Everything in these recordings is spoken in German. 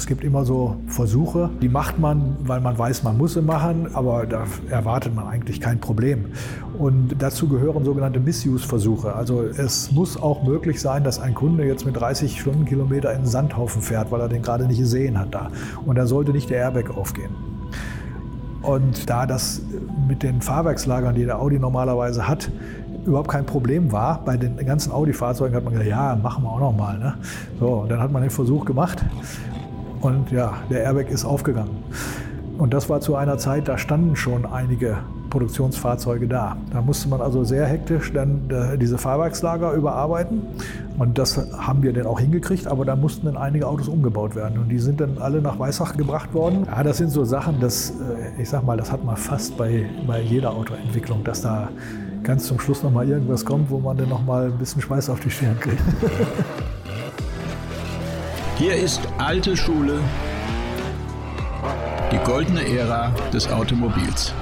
Es gibt immer so Versuche, die macht man, weil man weiß, man muss sie machen, aber da erwartet man eigentlich kein Problem. Und dazu gehören sogenannte Misuse-Versuche. Also es muss auch möglich sein, dass ein Kunde jetzt mit 30 Stundenkilometer in den Sandhaufen fährt, weil er den gerade nicht gesehen hat da. Und da sollte nicht der Airbag aufgehen. Und da das mit den Fahrwerkslagern, die der Audi normalerweise hat, überhaupt kein Problem war, bei den ganzen Audi-Fahrzeugen hat man gesagt, ja, machen wir auch noch mal. Ne? So, und dann hat man den Versuch gemacht und ja, der Airbag ist aufgegangen. Und das war zu einer Zeit, da standen schon einige Produktionsfahrzeuge da. Da musste man also sehr hektisch dann äh, diese Fahrwerkslager überarbeiten. Und das haben wir dann auch hingekriegt, aber da mussten dann einige Autos umgebaut werden. Und die sind dann alle nach Weissach gebracht worden. Ja, das sind so Sachen, das, äh, ich sag mal, das hat man fast bei, bei jeder Autoentwicklung, dass da ganz zum Schluss noch mal irgendwas kommt, wo man dann noch mal ein bisschen Schweiß auf die Stirn kriegt. Hier ist alte Schule, die goldene Ära des Automobils.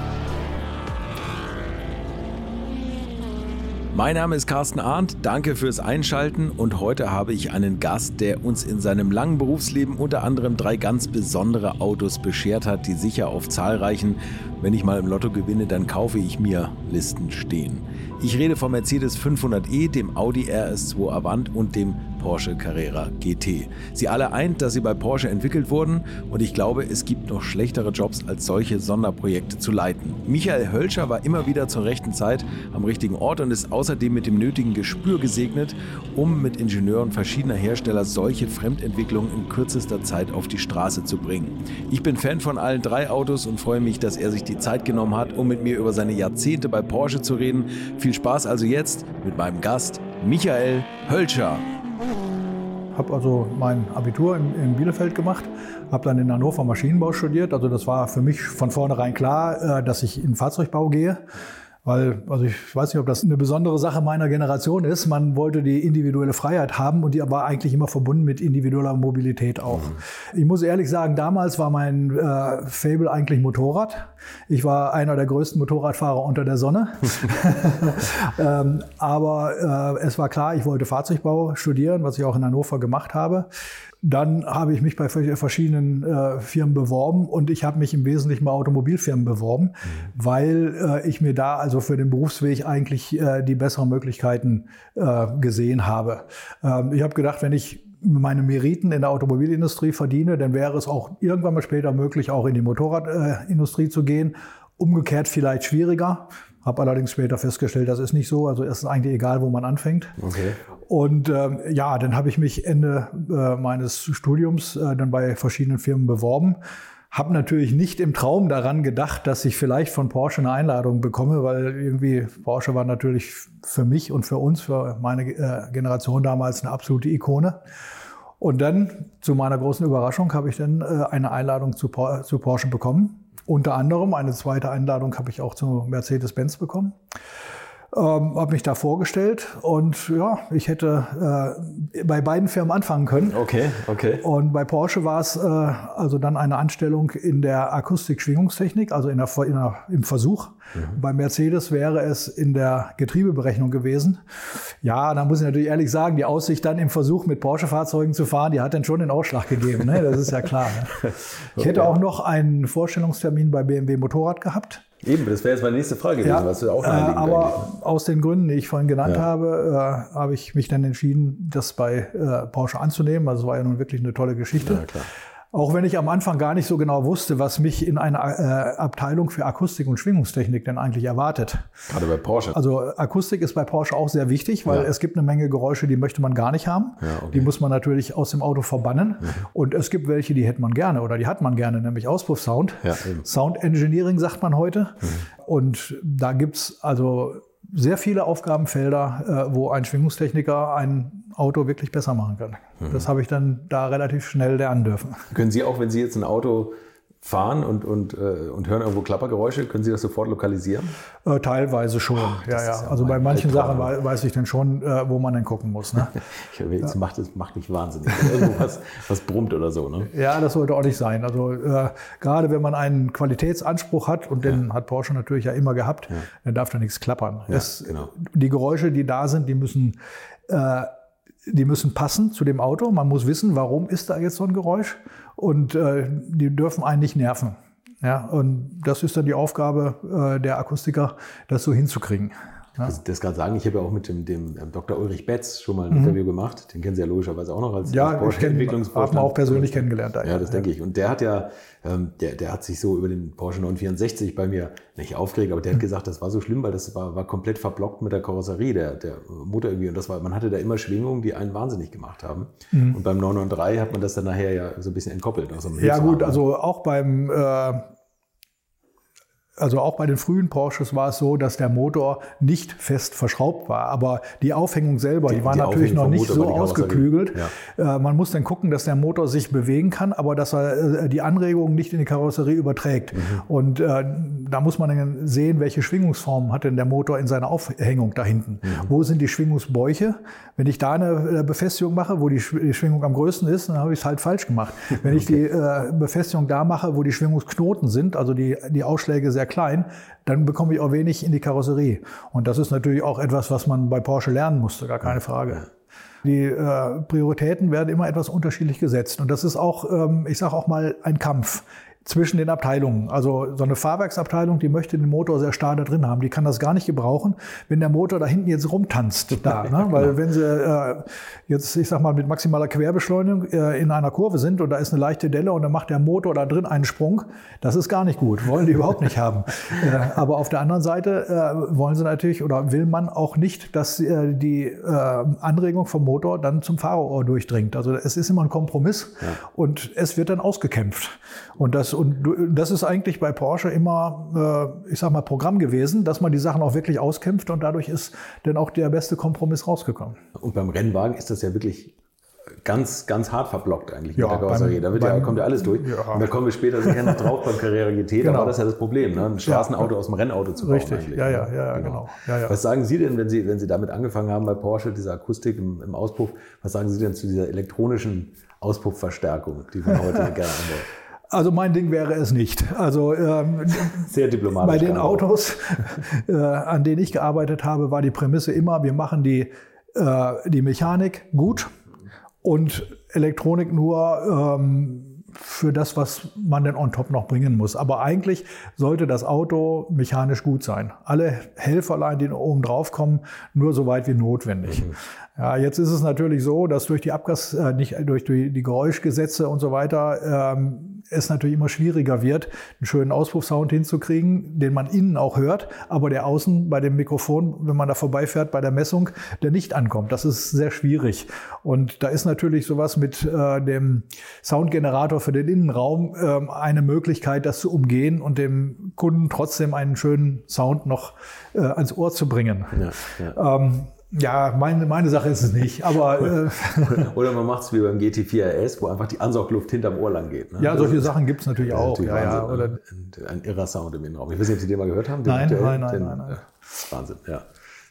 Mein Name ist Carsten Arndt, danke fürs Einschalten und heute habe ich einen Gast, der uns in seinem langen Berufsleben unter anderem drei ganz besondere Autos beschert hat, die sicher auf zahlreichen, wenn ich mal im Lotto gewinne, dann kaufe ich mir Listen stehen. Ich rede vom Mercedes 500e, dem Audi RS2 Avant und dem Porsche Carrera GT. Sie alle eint, dass sie bei Porsche entwickelt wurden und ich glaube, es gibt noch schlechtere Jobs als solche Sonderprojekte zu leiten. Michael Hölscher war immer wieder zur rechten Zeit am richtigen Ort und ist außerdem mit dem nötigen Gespür gesegnet, um mit Ingenieuren verschiedener Hersteller solche Fremdentwicklungen in kürzester Zeit auf die Straße zu bringen. Ich bin Fan von allen drei Autos und freue mich, dass er sich die Zeit genommen hat, um mit mir über seine Jahrzehnte bei Porsche zu reden. Viel Spaß also jetzt mit meinem Gast Michael Hölscher. Habe also mein Abitur in, in Bielefeld gemacht, habe dann in Hannover Maschinenbau studiert. Also das war für mich von vornherein klar, äh, dass ich in Fahrzeugbau gehe. Weil, also ich weiß nicht, ob das eine besondere Sache meiner Generation ist. Man wollte die individuelle Freiheit haben und die war eigentlich immer verbunden mit individueller Mobilität auch. Mhm. Ich muss ehrlich sagen, damals war mein äh, Fable eigentlich Motorrad. Ich war einer der größten Motorradfahrer unter der Sonne. ähm, aber äh, es war klar, ich wollte Fahrzeugbau studieren, was ich auch in Hannover gemacht habe. Dann habe ich mich bei verschiedenen äh, Firmen beworben und ich habe mich im Wesentlichen bei Automobilfirmen beworben, mhm. weil äh, ich mir da also für den Berufsweg eigentlich äh, die besseren Möglichkeiten äh, gesehen habe. Ähm, ich habe gedacht, wenn ich meine Meriten in der Automobilindustrie verdiene, dann wäre es auch irgendwann mal später möglich, auch in die Motorradindustrie zu gehen. Umgekehrt vielleicht schwieriger. Habe allerdings später festgestellt, das ist nicht so. Also es ist eigentlich egal, wo man anfängt. Okay. Und ähm, ja, dann habe ich mich Ende äh, meines Studiums äh, dann bei verschiedenen Firmen beworben. Habe natürlich nicht im Traum daran gedacht, dass ich vielleicht von Porsche eine Einladung bekomme, weil irgendwie Porsche war natürlich für mich und für uns, für meine äh, Generation damals eine absolute Ikone. Und dann, zu meiner großen Überraschung, habe ich dann äh, eine Einladung zu, zu Porsche bekommen unter anderem eine zweite Einladung habe ich auch zu Mercedes-Benz bekommen. Ähm, habe mich da vorgestellt und ja, ich hätte äh, bei beiden Firmen anfangen können. Okay, okay. Und bei Porsche war es äh, also dann eine Anstellung in der Akustik-Schwingungstechnik, also in der, in der, im Versuch. Mhm. Bei Mercedes wäre es in der Getriebeberechnung gewesen. Ja, da muss ich natürlich ehrlich sagen, die Aussicht dann im Versuch mit Porsche-Fahrzeugen zu fahren, die hat dann schon den Ausschlag gegeben. Ne? Das ist ja klar. Ne? Ich hätte auch noch einen Vorstellungstermin bei BMW Motorrad gehabt. Eben, das wäre jetzt meine nächste Frage gewesen, ja, was du auch äh, Aber aus den Gründen, die ich vorhin genannt ja. habe, äh, habe ich mich dann entschieden, das bei äh, Porsche anzunehmen. Also es war ja nun wirklich eine tolle Geschichte. Ja, klar. Auch wenn ich am Anfang gar nicht so genau wusste, was mich in einer äh, Abteilung für Akustik und Schwingungstechnik denn eigentlich erwartet. Gerade bei Porsche. Also Akustik ist bei Porsche auch sehr wichtig, weil ja. es gibt eine Menge Geräusche, die möchte man gar nicht haben. Ja, okay. Die muss man natürlich aus dem Auto verbannen. Mhm. Und es gibt welche, die hätte man gerne oder die hat man gerne, nämlich Auspuffsound. Ja, Sound Engineering sagt man heute. Mhm. Und da gibt's also sehr viele Aufgabenfelder, äh, wo ein Schwingungstechniker ein Auto wirklich besser machen kann. Mhm. Das habe ich dann da relativ schnell lernen dürfen. Können Sie auch, wenn Sie jetzt ein Auto fahren und, und, äh, und hören irgendwo Klappergeräusche, können Sie das sofort lokalisieren? Äh, teilweise schon, Ach, ja, ja. Also bei manchen Sachen weiß ich dann schon, äh, wo man dann gucken muss. Ne? das ja. macht, das macht mich wahnsinnig. Irgendwas was brummt oder so. Ne? Ja, das sollte auch nicht sein. Also äh, gerade wenn man einen Qualitätsanspruch hat, und den ja. hat Porsche natürlich ja immer gehabt, dann darf da nichts klappern. Es, genau. Die Geräusche, die da sind, die müssen äh, die müssen passen zu dem Auto. Man muss wissen, warum ist da jetzt so ein Geräusch und äh, die dürfen einen nicht nerven. Ja, und das ist dann die Aufgabe äh, der Akustiker, das so hinzukriegen. Ja. Das, das gerade sagen, ich habe ja auch mit dem, dem ähm, Dr. Ulrich Betz schon mal ein mhm. Interview gemacht. Den kennen Sie ja logischerweise auch noch als, ja, als Porsche Entwicklungsvorstand. Ja, auch persönlich kennengelernt. Da, ja, das denke ich. Und der hat ja, ähm, der, der hat sich so über den Porsche 964 bei mir nicht aufgeregt, aber der hat mhm. gesagt, das war so schlimm, weil das war, war komplett verblockt mit der Karosserie, der, der Motor irgendwie. Und das war, man hatte da immer Schwingungen, die einen wahnsinnig gemacht haben. Mhm. Und beim 993 hat man das dann nachher ja so ein bisschen entkoppelt. Also ja gut, also auch beim äh also auch bei den frühen Porsches war es so, dass der Motor nicht fest verschraubt war. Aber die Aufhängung selber, die, die war die natürlich noch nicht so ausgeklügelt. Ja. Äh, man muss dann gucken, dass der Motor sich bewegen kann, aber dass er äh, die Anregungen nicht in die Karosserie überträgt. Mhm. Und äh, da muss man dann sehen, welche Schwingungsformen hat denn der Motor in seiner Aufhängung da hinten. Mhm. Wo sind die Schwingungsbäuche? Wenn ich da eine Befestigung mache, wo die Schwingung am größten ist, dann habe ich es halt falsch gemacht. Wenn ich die Befestigung da mache, wo die Schwingungsknoten sind, also die, die Ausschläge sehr klein, dann bekomme ich auch wenig in die Karosserie. Und das ist natürlich auch etwas, was man bei Porsche lernen musste, gar keine Frage. Die äh, Prioritäten werden immer etwas unterschiedlich gesetzt. Und das ist auch, ähm, ich sage auch mal, ein Kampf zwischen den Abteilungen. Also so eine Fahrwerksabteilung, die möchte den Motor sehr starr da drin haben. Die kann das gar nicht gebrauchen, wenn der Motor da hinten jetzt rumtanzt. Da, ne? Weil genau. wenn sie äh, jetzt, ich sag mal, mit maximaler Querbeschleunigung äh, in einer Kurve sind und da ist eine leichte Delle und dann macht der Motor da drin einen Sprung, das ist gar nicht gut. Wollen die überhaupt nicht haben. Äh, aber auf der anderen Seite äh, wollen sie natürlich oder will man auch nicht, dass äh, die äh, Anregung vom Motor dann zum Fahrerohr durchdringt. Also es ist immer ein Kompromiss ja. und es wird dann ausgekämpft. Und das und das ist eigentlich bei Porsche immer, äh, ich sag mal, Programm gewesen, dass man die Sachen auch wirklich auskämpft und dadurch ist dann auch der beste Kompromiss rausgekommen. Und beim Rennwagen ist das ja wirklich ganz, ganz hart verblockt eigentlich ja, mit der Karosserie. Da ja, kommt ja alles durch. Ja. Und da kommen wir später sicher noch drauf beim Carrera GT. Genau. Da war das ja das Problem, ne? ein Straßenauto aus dem Rennauto zu bauen. Richtig, eigentlich. ja, ja, ja, genau. genau. Was sagen Sie denn, wenn Sie, wenn Sie damit angefangen haben bei Porsche, diese Akustik im, im Auspuff, was sagen Sie denn zu dieser elektronischen Auspuffverstärkung, die man heute gerne anbaut? Also mein Ding wäre es nicht. Also ähm, sehr diplomatisch. Bei den Autos, äh, an denen ich gearbeitet habe, war die Prämisse immer: Wir machen die äh, die Mechanik gut und Elektronik nur ähm, für das, was man denn on top noch bringen muss. Aber eigentlich sollte das Auto mechanisch gut sein. Alle Helferlein, die oben drauf kommen, nur so weit wie notwendig. Mhm. Ja, jetzt ist es natürlich so, dass durch die Abgas, äh, nicht durch die, die Geräuschgesetze und so weiter ähm, es natürlich immer schwieriger wird, einen schönen Auspuffsound hinzukriegen, den man innen auch hört, aber der außen bei dem Mikrofon, wenn man da vorbeifährt bei der Messung, der nicht ankommt. Das ist sehr schwierig. Und da ist natürlich sowas mit äh, dem Soundgenerator für den Innenraum äh, eine Möglichkeit, das zu umgehen und dem Kunden trotzdem einen schönen Sound noch äh, ans Ohr zu bringen. Ja, ja. Ähm, ja, meine, meine Sache ist es nicht. Aber, äh, Oder man macht es wie beim GT4 RS, wo einfach die Ansaugluft hinterm Ohr lang geht. Ne? Ja, solche Sachen gibt es natürlich auch. Natürlich ja, ja, oder ein, ein, irrer Sound im Innenraum. Ich weiß nicht, ob Sie den mal gehört haben. Nein, nein, nein, nein, nein. Wahnsinn, ja.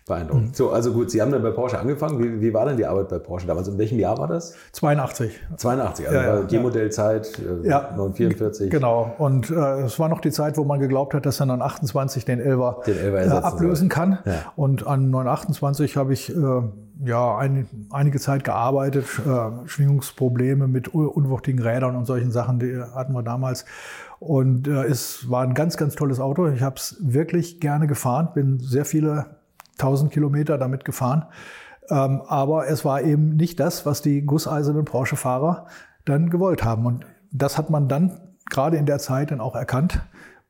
Beeindruckend. Mhm. So, also gut, Sie haben dann bei Porsche angefangen. Wie, wie, war denn die Arbeit bei Porsche damals? In welchem Jahr war das? 82. 82, also ja, G-Modellzeit, äh, ja, 944. Genau. Und äh, es war noch die Zeit, wo man geglaubt hat, dass er dann 28 den 11er, den 11er äh, ablösen soll. kann. Ja. Und an 928 habe ich äh, ja ein, einige Zeit gearbeitet. Äh, Schwingungsprobleme mit unwuchtigen Rädern und solchen Sachen, die hatten wir damals. Und äh, es war ein ganz, ganz tolles Auto. Ich habe es wirklich gerne gefahren, bin sehr viele 1000 Kilometer damit gefahren. Ähm, aber es war eben nicht das, was die gusseisernen Porsche-Fahrer dann gewollt haben. Und das hat man dann gerade in der Zeit dann auch erkannt,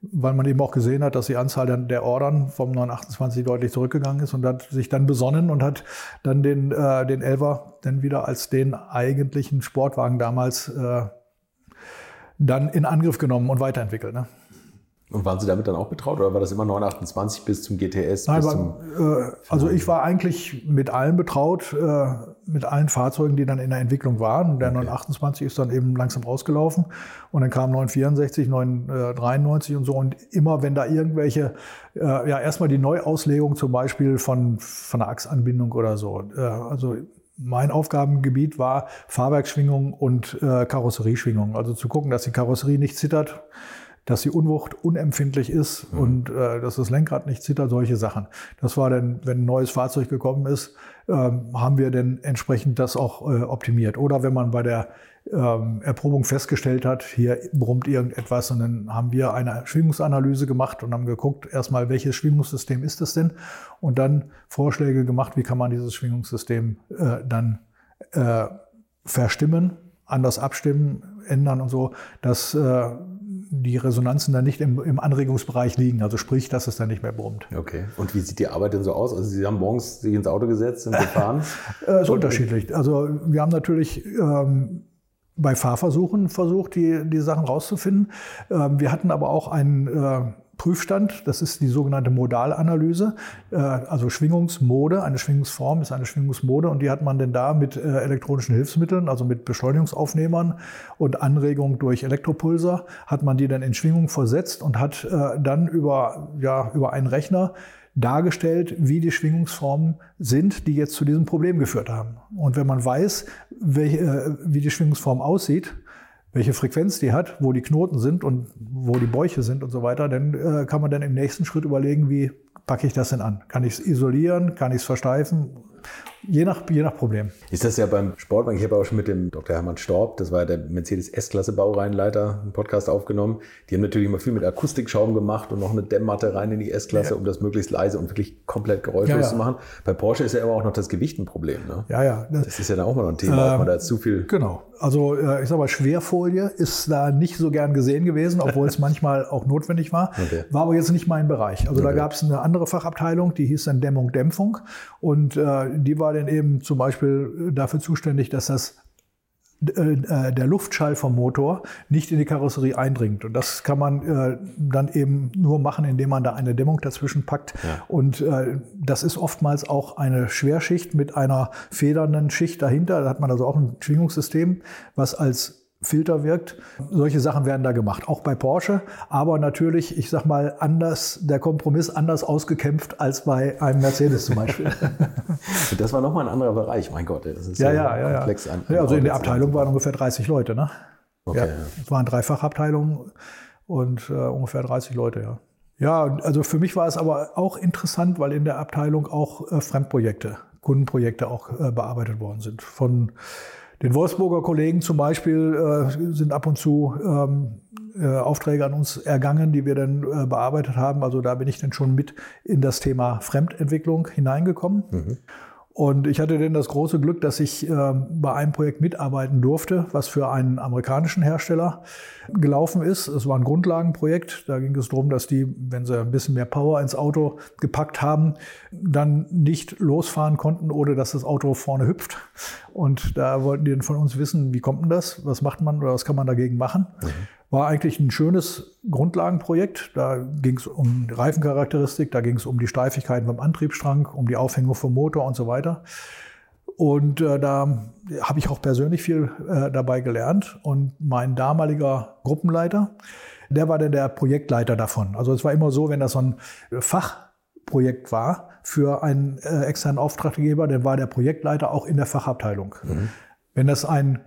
weil man eben auch gesehen hat, dass die Anzahl der Ordern vom 928 deutlich zurückgegangen ist und hat sich dann besonnen und hat dann den, äh, den Elver dann wieder als den eigentlichen Sportwagen damals äh, dann in Angriff genommen und weiterentwickelt. Ne? Und waren Sie damit dann auch betraut oder war das immer 928 bis zum GTS? Nein, war, zum äh, also ich war eigentlich mit allen betraut, äh, mit allen Fahrzeugen, die dann in der Entwicklung waren. Der okay. 928 ist dann eben langsam ausgelaufen und dann kam 964, 993 und so. Und immer wenn da irgendwelche, äh, ja erstmal die Neuauslegung zum Beispiel von, von der Achsanbindung oder so. Äh, also mein Aufgabengebiet war Fahrwerksschwingung und äh, Karosserieschwingung. Also zu gucken, dass die Karosserie nicht zittert dass die Unwucht unempfindlich ist mhm. und äh, dass das Lenkrad nicht zittert, solche Sachen. Das war dann, wenn ein neues Fahrzeug gekommen ist, ähm, haben wir dann entsprechend das auch äh, optimiert. Oder wenn man bei der ähm, Erprobung festgestellt hat, hier brummt irgendetwas und dann haben wir eine Schwingungsanalyse gemacht und haben geguckt, erstmal, welches Schwingungssystem ist es denn und dann Vorschläge gemacht, wie kann man dieses Schwingungssystem äh, dann äh, verstimmen, anders abstimmen, ändern und so, dass äh, die Resonanzen dann nicht im, im, Anregungsbereich liegen. Also sprich, dass es dann nicht mehr brummt. Okay. Und wie sieht die Arbeit denn so aus? Also Sie haben morgens sich ins Auto gesetzt und gefahren? äh, ist unterschiedlich. Also wir haben natürlich ähm, bei Fahrversuchen versucht, die, die Sachen rauszufinden. Ähm, wir hatten aber auch einen äh, Prüfstand, das ist die sogenannte Modalanalyse, äh, also Schwingungsmode, eine Schwingungsform ist eine Schwingungsmode und die hat man denn da mit äh, elektronischen Hilfsmitteln, also mit Beschleunigungsaufnehmern und Anregung durch Elektropulser, hat man die dann in Schwingung versetzt und hat äh, dann über, ja, über einen Rechner dargestellt, wie die Schwingungsformen sind, die jetzt zu diesem Problem geführt haben. Und wenn man weiß, welche, wie die Schwingungsform aussieht, welche Frequenz die hat, wo die Knoten sind und wo die Bäuche sind und so weiter, dann äh, kann man dann im nächsten Schritt überlegen, wie packe ich das denn an? Kann ich es isolieren? Kann ich es versteifen? Je nach, je nach Problem. Ist das ja beim Sportwagen, ich habe auch schon mit dem Dr. Hermann Storb, das war der Mercedes S-Klasse Baureihenleiter, einen Podcast aufgenommen. Die haben natürlich immer viel mit Akustikschaum gemacht und noch eine Dämmmatte rein in die S-Klasse, ja. um das möglichst leise und wirklich komplett geräuschlos ja, ja. zu machen. Bei Porsche ist ja immer auch noch das Gewicht ein Problem. Ne? Ja, ja. Das, das, ist ja dann auch mal noch ein Thema, ähm, ob man da zu viel. Genau. Also äh, ich sag mal, Schwerfolie ist da nicht so gern gesehen gewesen, obwohl es manchmal auch notwendig war. Okay. War aber jetzt nicht mein Bereich. Also okay. da gab es eine andere Fachabteilung, die hieß dann Dämmung, Dämpfung. Und äh, die war dann eben zum Beispiel dafür zuständig, dass das äh, äh, der Luftschall vom Motor nicht in die Karosserie eindringt. Und das kann man äh, dann eben nur machen, indem man da eine Dämmung dazwischen packt. Ja. Und äh, das ist oftmals auch eine Schwerschicht mit einer federnden Schicht dahinter. Da hat man also auch ein Schwingungssystem, was als Filter wirkt. Solche Sachen werden da gemacht, auch bei Porsche, aber natürlich, ich sag mal, anders, der Kompromiss anders ausgekämpft als bei einem Mercedes zum Beispiel. das war nochmal ein anderer Bereich, mein Gott, das ist ja, ja, ja, komplex. Ja. An, ja, also in der Abteilung waren ungefähr 30 Leute, ne? Okay. Ja, es waren Dreifachabteilungen und äh, ungefähr 30 Leute, ja. Ja, also für mich war es aber auch interessant, weil in der Abteilung auch äh, Fremdprojekte, Kundenprojekte auch äh, bearbeitet worden sind. Von den Wolfsburger Kollegen zum Beispiel äh, sind ab und zu ähm, äh, Aufträge an uns ergangen, die wir dann äh, bearbeitet haben. Also da bin ich dann schon mit in das Thema Fremdentwicklung hineingekommen. Mhm. Und ich hatte denn das große Glück, dass ich äh, bei einem Projekt mitarbeiten durfte, was für einen amerikanischen Hersteller gelaufen ist. Es war ein Grundlagenprojekt. Da ging es darum, dass die, wenn sie ein bisschen mehr Power ins Auto gepackt haben, dann nicht losfahren konnten, ohne dass das Auto vorne hüpft. Und da wollten die von uns wissen, wie kommt denn das? Was macht man oder was kann man dagegen machen? Mhm. War eigentlich ein schönes Grundlagenprojekt. Da ging es um Reifencharakteristik, da ging es um die Steifigkeiten beim Antriebsstrang, um die Aufhängung vom Motor und so weiter. Und äh, da habe ich auch persönlich viel äh, dabei gelernt. Und mein damaliger Gruppenleiter, der war dann der Projektleiter davon. Also es war immer so, wenn das so ein Fachprojekt war für einen äh, externen Auftraggeber, dann war der Projektleiter auch in der Fachabteilung. Mhm. Wenn das ein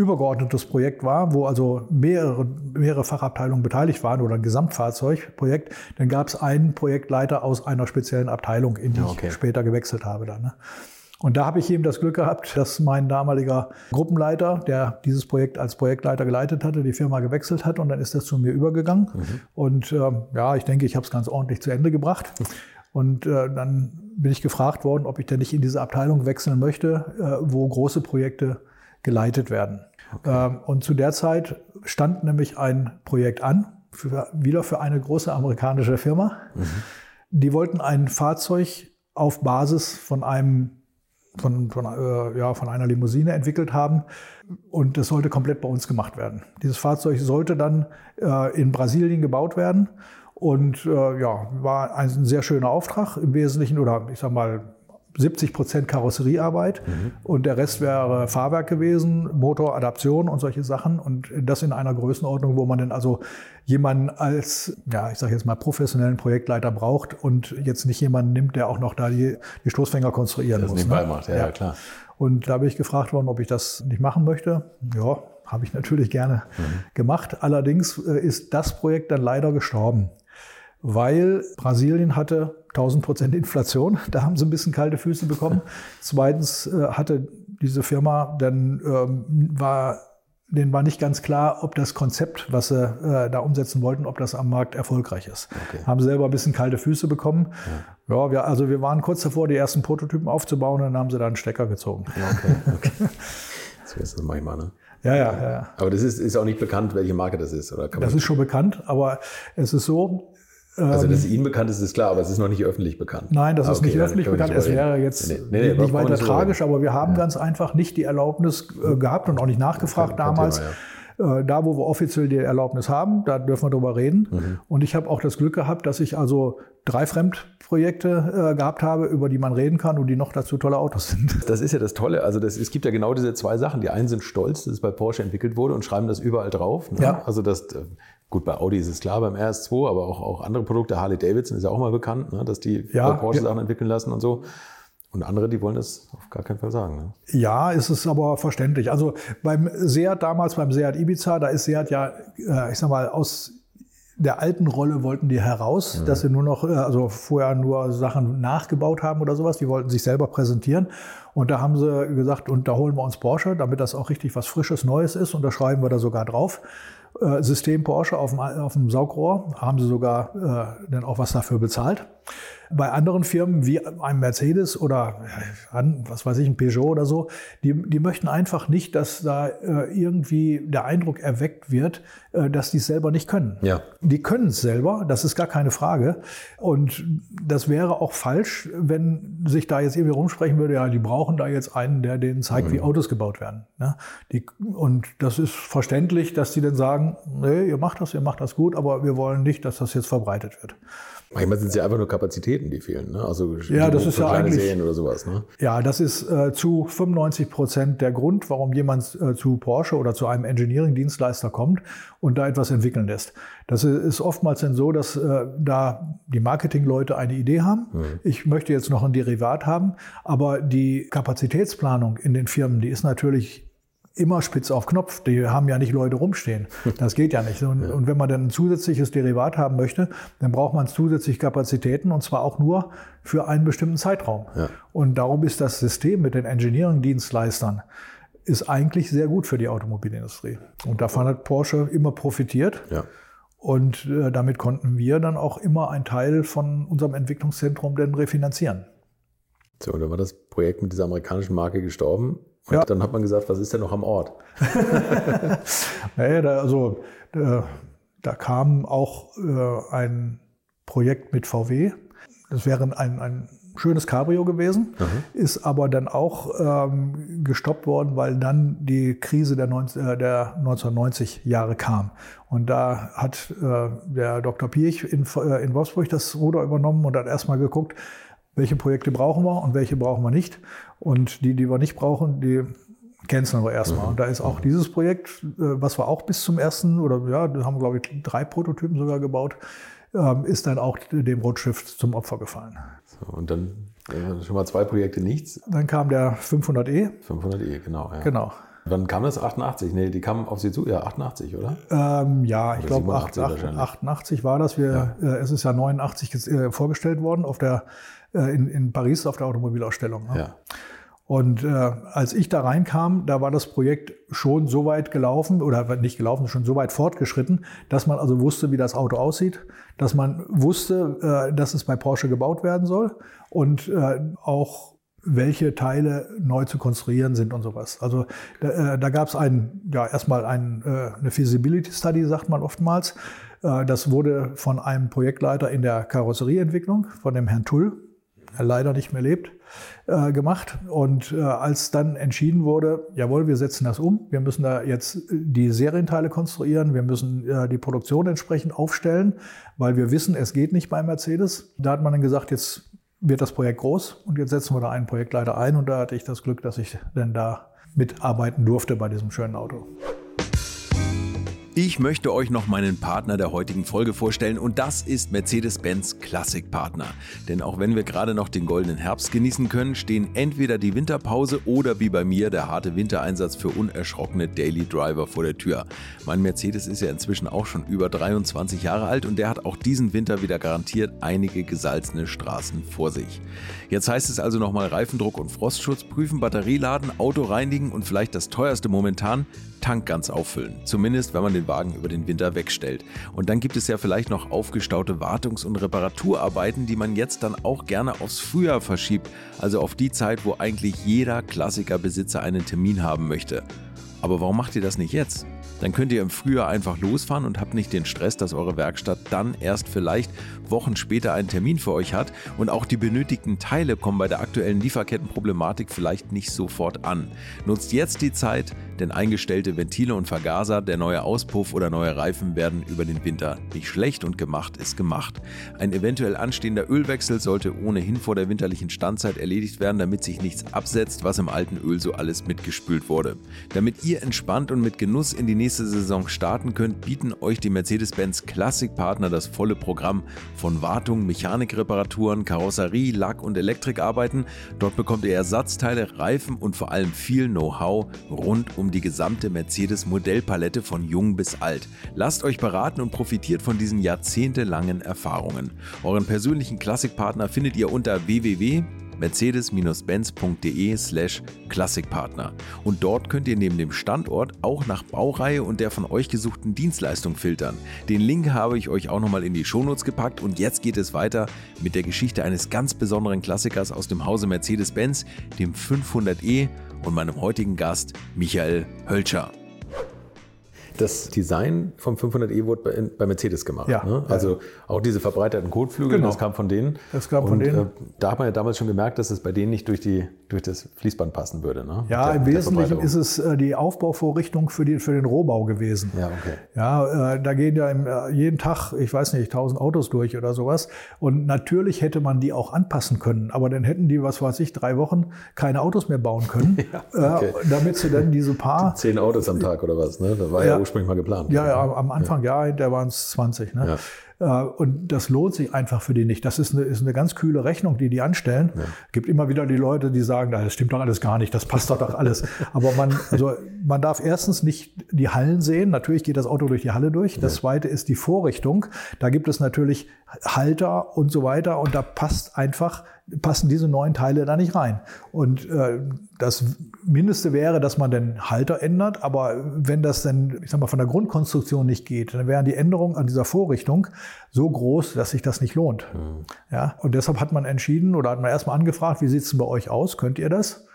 übergeordnetes Projekt war, wo also mehrere, mehrere Fachabteilungen beteiligt waren oder ein Gesamtfahrzeugprojekt, dann gab es einen Projektleiter aus einer speziellen Abteilung, in die okay. ich später gewechselt habe. Dann, ne? Und da habe ich eben das Glück gehabt, dass mein damaliger Gruppenleiter, der dieses Projekt als Projektleiter geleitet hatte, die Firma gewechselt hat und dann ist das zu mir übergegangen. Mhm. Und äh, ja, ich denke, ich habe es ganz ordentlich zu Ende gebracht. Und äh, dann bin ich gefragt worden, ob ich denn nicht in diese Abteilung wechseln möchte, äh, wo große Projekte geleitet werden. Okay. Ähm, und zu der Zeit stand nämlich ein Projekt an, für, wieder für eine große amerikanische Firma. Mhm. Die wollten ein Fahrzeug auf Basis von einem von, von, äh, ja, von einer Limousine entwickelt haben. Und das sollte komplett bei uns gemacht werden. Dieses Fahrzeug sollte dann äh, in Brasilien gebaut werden. Und äh, ja, war ein sehr schöner Auftrag im Wesentlichen, oder ich sag mal, 70 Prozent Karosseriearbeit mhm. und der Rest wäre Fahrwerk gewesen, Motoradaption und solche Sachen und das in einer Größenordnung, wo man dann also jemanden als, ja, ich sage jetzt mal professionellen Projektleiter braucht und jetzt nicht jemanden nimmt, der auch noch da die, die Stoßfänger konstruieren das muss. Das ne? macht, ja, ja, klar. Und da bin ich gefragt worden, ob ich das nicht machen möchte. Ja, habe ich natürlich gerne mhm. gemacht. Allerdings äh, ist das Projekt dann leider gestorben, weil Brasilien hatte 1000 Prozent Inflation. Da haben sie ein bisschen kalte Füße bekommen. Zweitens äh, hatte diese Firma dann ähm, war denen war nicht ganz klar, ob das Konzept, was sie äh, da umsetzen wollten, ob das am Markt erfolgreich ist. Okay. Haben selber ein bisschen kalte Füße bekommen. Ja, ja wir, also wir waren kurz davor, die ersten Prototypen aufzubauen und dann haben sie da einen Stecker gezogen. Ja, okay, okay. so ist das manchmal, ne? Ja, ja, ja. Aber das ist, ist auch nicht bekannt, welche Marke das ist, oder? das ist schon bekannt, aber es ist so, also, dass es Ihnen bekannt ist, ist klar, aber es ist noch nicht öffentlich bekannt. Nein, das ah, ist nicht öffentlich bekannt. Es wäre jetzt nee, nee, nee, nicht weiter tragisch, aber wir haben ja. ganz einfach nicht die Erlaubnis äh, gehabt und auch nicht nachgefragt okay, damals. Thema, ja. Äh, da, wo wir offiziell die Erlaubnis haben, da dürfen wir drüber reden. Mhm. Und ich habe auch das Glück gehabt, dass ich also drei Fremdprojekte äh, gehabt habe, über die man reden kann und die noch dazu tolle Autos sind. Das ist ja das Tolle. Also das, es gibt ja genau diese zwei Sachen. Die einen sind stolz, dass es bei Porsche entwickelt wurde und schreiben das überall drauf. Ne? Ja. Also das Gut, bei Audi ist es klar, beim RS2, aber auch, auch andere Produkte, Harley Davidson ist ja auch mal bekannt, ne, dass die ja, Porsche Sachen entwickeln lassen und so. Und andere, die wollen das auf gar keinen Fall sagen. Ne? Ja, ist es aber verständlich. Also beim Seat damals, beim Seat Ibiza, da ist Seat ja, äh, ich sag mal, aus der alten Rolle wollten die heraus, mhm. dass sie nur noch, äh, also vorher nur Sachen nachgebaut haben oder sowas. Die wollten sich selber präsentieren. Und da haben sie gesagt, und da holen wir uns Porsche, damit das auch richtig was Frisches, Neues ist. Und da schreiben wir da sogar drauf. Äh, System Porsche auf dem, auf dem Saugrohr, haben sie sogar äh, dann auch was dafür bezahlt. Bei anderen Firmen wie einem Mercedes oder was weiß ich, ein Peugeot oder so, die, die möchten einfach nicht, dass da äh, irgendwie der Eindruck erweckt wird, äh, dass die es selber nicht können. Ja. Die können es selber, das ist gar keine Frage. Und das wäre auch falsch, wenn sich da jetzt irgendwie rumsprechen würde, ja, die brauchen da jetzt einen, der denen zeigt, mhm. wie Autos gebaut werden. Ja, die, und das ist verständlich, dass die dann sagen, nee, ihr macht das, ihr macht das gut, aber wir wollen nicht, dass das jetzt verbreitet wird. Manchmal sind es ja einfach nur Kapazitäten, die fehlen. Ne? Also ja, das ist ja eigentlich Serien oder sowas. Ne? Ja, das ist äh, zu 95 Prozent der Grund, warum jemand äh, zu Porsche oder zu einem Engineering-Dienstleister kommt und da etwas entwickeln lässt. Das ist oftmals dann so, dass äh, da die Marketingleute eine Idee haben. Mhm. Ich möchte jetzt noch ein Derivat haben, aber die Kapazitätsplanung in den Firmen, die ist natürlich immer spitz auf Knopf. Die haben ja nicht Leute rumstehen. Das geht ja nicht. Und, ja. und, wenn man dann ein zusätzliches Derivat haben möchte, dann braucht man zusätzlich Kapazitäten und zwar auch nur für einen bestimmten Zeitraum. Ja. Und darum ist das System mit den Engineering-Dienstleistern ist eigentlich sehr gut für die Automobilindustrie. Und davon hat Porsche immer profitiert. Ja. Und äh, damit konnten wir dann auch immer einen Teil von unserem Entwicklungszentrum dann refinanzieren. So, und dann war das Projekt mit dieser amerikanischen Marke gestorben. Und ja. dann hat man gesagt, was ist denn noch am Ort? naja, da, also, da, da kam auch äh, ein Projekt mit VW. Das wäre ein, ein schönes Cabrio gewesen, mhm. ist aber dann auch ähm, gestoppt worden, weil dann die Krise der, 19, äh, der 1990 Jahre kam. Und da hat äh, der Dr. Piech in, äh, in Wolfsburg das Ruder übernommen und hat erstmal geguckt, welche Projekte brauchen wir und welche brauchen wir nicht. Und die, die wir nicht brauchen, die canceln wir erstmal. Und da ist auch dieses Projekt, äh, was wir auch bis zum ersten, oder ja, da haben wir, glaube ich, drei Prototypen sogar gebaut, ähm, ist dann auch dem Rotschiff zum Opfer gefallen. So, und dann schon mal zwei Projekte nichts. Dann kam der 500e. 500e, genau. Ja. Genau. Wann kam das? 88? Nee, die kamen auf Sie zu, ja, 88, oder? Ähm, ja, ich glaube 88, 88 war das. Wir, ja. äh, es ist ja 89 äh, vorgestellt worden auf der in, in Paris auf der Automobilausstellung. Ne? Ja. Und äh, als ich da reinkam, da war das Projekt schon so weit gelaufen oder nicht gelaufen, schon so weit fortgeschritten, dass man also wusste, wie das Auto aussieht, dass man wusste, äh, dass es bei Porsche gebaut werden soll und äh, auch welche Teile neu zu konstruieren sind und sowas. Also da, äh, da gab es ein, ja erstmal ein, äh, eine Feasibility Study, sagt man oftmals. Äh, das wurde von einem Projektleiter in der Karosserieentwicklung, von dem Herrn Tull, leider nicht mehr lebt, äh, gemacht. Und äh, als dann entschieden wurde, jawohl, wir setzen das um, wir müssen da jetzt die Serienteile konstruieren, wir müssen äh, die Produktion entsprechend aufstellen, weil wir wissen, es geht nicht bei Mercedes. Da hat man dann gesagt, jetzt wird das Projekt groß und jetzt setzen wir da einen Projektleiter ein und da hatte ich das Glück, dass ich dann da mitarbeiten durfte bei diesem schönen Auto. Ich möchte euch noch meinen Partner der heutigen Folge vorstellen und das ist Mercedes-Benz Classic Partner. Denn auch wenn wir gerade noch den goldenen Herbst genießen können, stehen entweder die Winterpause oder wie bei mir der harte Wintereinsatz für unerschrockene Daily Driver vor der Tür. Mein Mercedes ist ja inzwischen auch schon über 23 Jahre alt und der hat auch diesen Winter wieder garantiert einige gesalzene Straßen vor sich. Jetzt heißt es also nochmal Reifendruck und Frostschutz prüfen, Batterie laden, Auto reinigen und vielleicht das teuerste momentan, Tank ganz auffüllen. Zumindest wenn man den Wagen über den Winter wegstellt. Und dann gibt es ja vielleicht noch aufgestaute Wartungs- und Reparaturarbeiten, die man jetzt dann auch gerne aufs Frühjahr verschiebt, also auf die Zeit, wo eigentlich jeder Klassikerbesitzer einen Termin haben möchte. Aber warum macht ihr das nicht jetzt? Dann könnt ihr im Frühjahr einfach losfahren und habt nicht den Stress, dass eure Werkstatt dann erst vielleicht Wochen später einen Termin für euch hat und auch die benötigten Teile kommen bei der aktuellen Lieferkettenproblematik vielleicht nicht sofort an. Nutzt jetzt die Zeit, denn eingestellte Ventile und Vergaser, der neue Auspuff oder neue Reifen werden über den Winter nicht schlecht und gemacht ist gemacht. Ein eventuell anstehender Ölwechsel sollte ohnehin vor der winterlichen Standzeit erledigt werden, damit sich nichts absetzt, was im alten Öl so alles mitgespült wurde. Damit ihr entspannt und mit Genuss in die nächste Saison starten könnt, bieten euch die Mercedes-Benz Classic Partner das volle Programm von Wartung, Mechanikreparaturen, Karosserie, Lack- und Elektrikarbeiten. Dort bekommt ihr Ersatzteile, Reifen und vor allem viel Know-how rund um die gesamte Mercedes-Modellpalette von jung bis alt. Lasst euch beraten und profitiert von diesen jahrzehntelangen Erfahrungen. Euren persönlichen Klassikpartner findet ihr unter www mercedes-benz.de slash Klassikpartner. Und dort könnt ihr neben dem Standort auch nach Baureihe und der von euch gesuchten Dienstleistung filtern. Den Link habe ich euch auch nochmal in die Shownotes gepackt und jetzt geht es weiter mit der Geschichte eines ganz besonderen Klassikers aus dem Hause Mercedes-Benz, dem 500e und meinem heutigen Gast Michael Hölscher. Das Design vom 500e wurde bei, bei Mercedes gemacht. Ja, ne? Also auch diese verbreiterten Kotflügel, Genau. das kam von denen. Das kam von Und, denen. Äh, da hat man ja damals schon gemerkt, dass es bei denen nicht durch, die, durch das Fließband passen würde. Ne? Ja, Der- im Wesentlichen ist es äh, die Aufbauvorrichtung für, die, für den Rohbau gewesen. Ja, okay. Ja, äh, da gehen ja im, äh, jeden Tag, ich weiß nicht, 1000 Autos durch oder sowas. Und natürlich hätte man die auch anpassen können. Aber dann hätten die, was weiß ich, drei Wochen keine Autos mehr bauen können, okay. äh, damit sie dann diese paar Zehn Autos am Tag oder was, ne? Das war ja, Ja. Ursprünglich mal geplant. Ja, ja, am Anfang ja, hinterher waren es 20. Ne? Äh, Und das lohnt sich einfach für die nicht. Das ist eine, ist eine ganz kühle Rechnung, die die anstellen. gibt immer wieder die Leute, die sagen, das stimmt doch alles gar nicht, das passt doch doch alles. Aber man, also man darf erstens nicht die Hallen sehen. Natürlich geht das Auto durch die Halle durch. Das zweite ist die Vorrichtung. Da gibt es natürlich Halter und so weiter. Und da passt einfach, passen diese neuen Teile da nicht rein. Und äh, das Mindeste wäre, dass man den Halter ändert. Aber wenn das dann, ich sag mal, von der Grundkonstruktion nicht geht, dann wären die Änderungen an dieser Vorrichtung so groß, dass sich das nicht lohnt. Ja, und deshalb hat man entschieden oder hat man erstmal angefragt, wie sieht es denn bei euch aus? Könnt ihr das?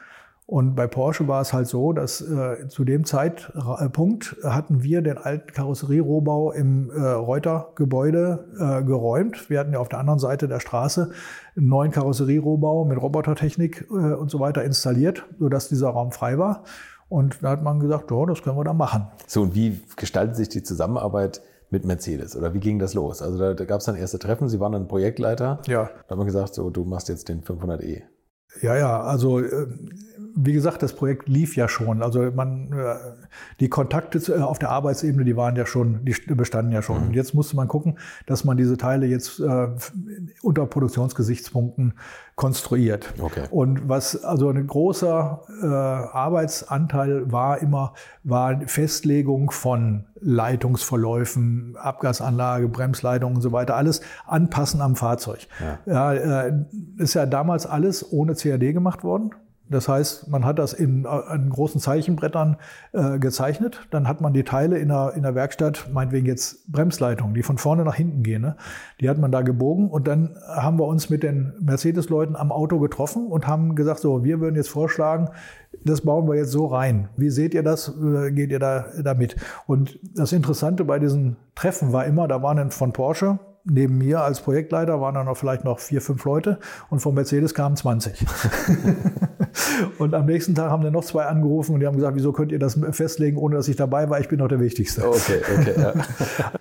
Und bei Porsche war es halt so, dass äh, zu dem Zeitpunkt hatten wir den alten Karosserierohbau im äh, Reuter-Gebäude äh, geräumt. Wir hatten ja auf der anderen Seite der Straße einen neuen Karosserierohbau mit Robotertechnik äh, und so weiter installiert, sodass dieser Raum frei war. Und da hat man gesagt, ja, das können wir da machen. So, und wie gestaltet sich die Zusammenarbeit mit Mercedes? Oder wie ging das los? Also da, da gab es dann erste Treffen, Sie waren dann Projektleiter. Ja. Da hat man gesagt, so, du machst jetzt den 500e. Ja, ja, also äh, wie gesagt, das Projekt lief ja schon. Also man, äh, die Kontakte äh, auf der Arbeitsebene, die waren ja schon, die bestanden ja schon. Und jetzt musste man gucken, dass man diese Teile jetzt äh, unter Produktionsgesichtspunkten konstruiert. Okay. Und was also ein großer Arbeitsanteil war immer, war Festlegung von Leitungsverläufen, Abgasanlage, Bremsleitung und so weiter, alles anpassen am Fahrzeug. Ja. äh, ist ja damals alles ohne CAD gemacht worden. Das heißt, man hat das in, äh, in großen Zeichenbrettern äh, gezeichnet. Dann hat man die Teile in der, in der Werkstatt, meinetwegen jetzt Bremsleitungen, die von vorne nach hinten gehen, ne? die hat man da gebogen. Und dann haben wir uns mit den Mercedes-Leuten am Auto getroffen und haben gesagt, so, wir würden jetzt vorschlagen, das bauen wir jetzt so rein. Wie seht ihr das? Äh, Geht ihr da damit? Und das Interessante bei diesen Treffen war immer, da waren von Porsche neben mir als Projektleiter waren dann noch vielleicht noch vier, fünf Leute und von Mercedes kamen 20. und am nächsten Tag haben dann noch zwei angerufen und die haben gesagt, wieso könnt ihr das festlegen, ohne dass ich dabei war? Ich bin doch der Wichtigste. Okay, okay. Ja.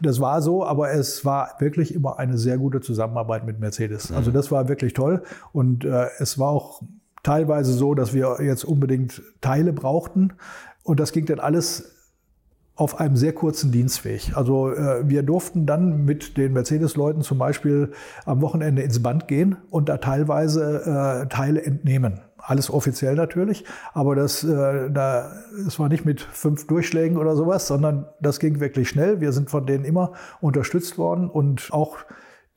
Das war so, aber es war wirklich immer eine sehr gute Zusammenarbeit mit Mercedes. Also das war wirklich toll und äh, es war auch teilweise so, dass wir jetzt unbedingt Teile brauchten und das ging dann alles auf einem sehr kurzen Dienstweg. Also äh, wir durften dann mit den Mercedes-Leuten zum Beispiel am Wochenende ins Band gehen und da teilweise äh, Teile entnehmen. Alles offiziell natürlich, aber das, äh, da, das war nicht mit fünf Durchschlägen oder sowas, sondern das ging wirklich schnell. Wir sind von denen immer unterstützt worden und auch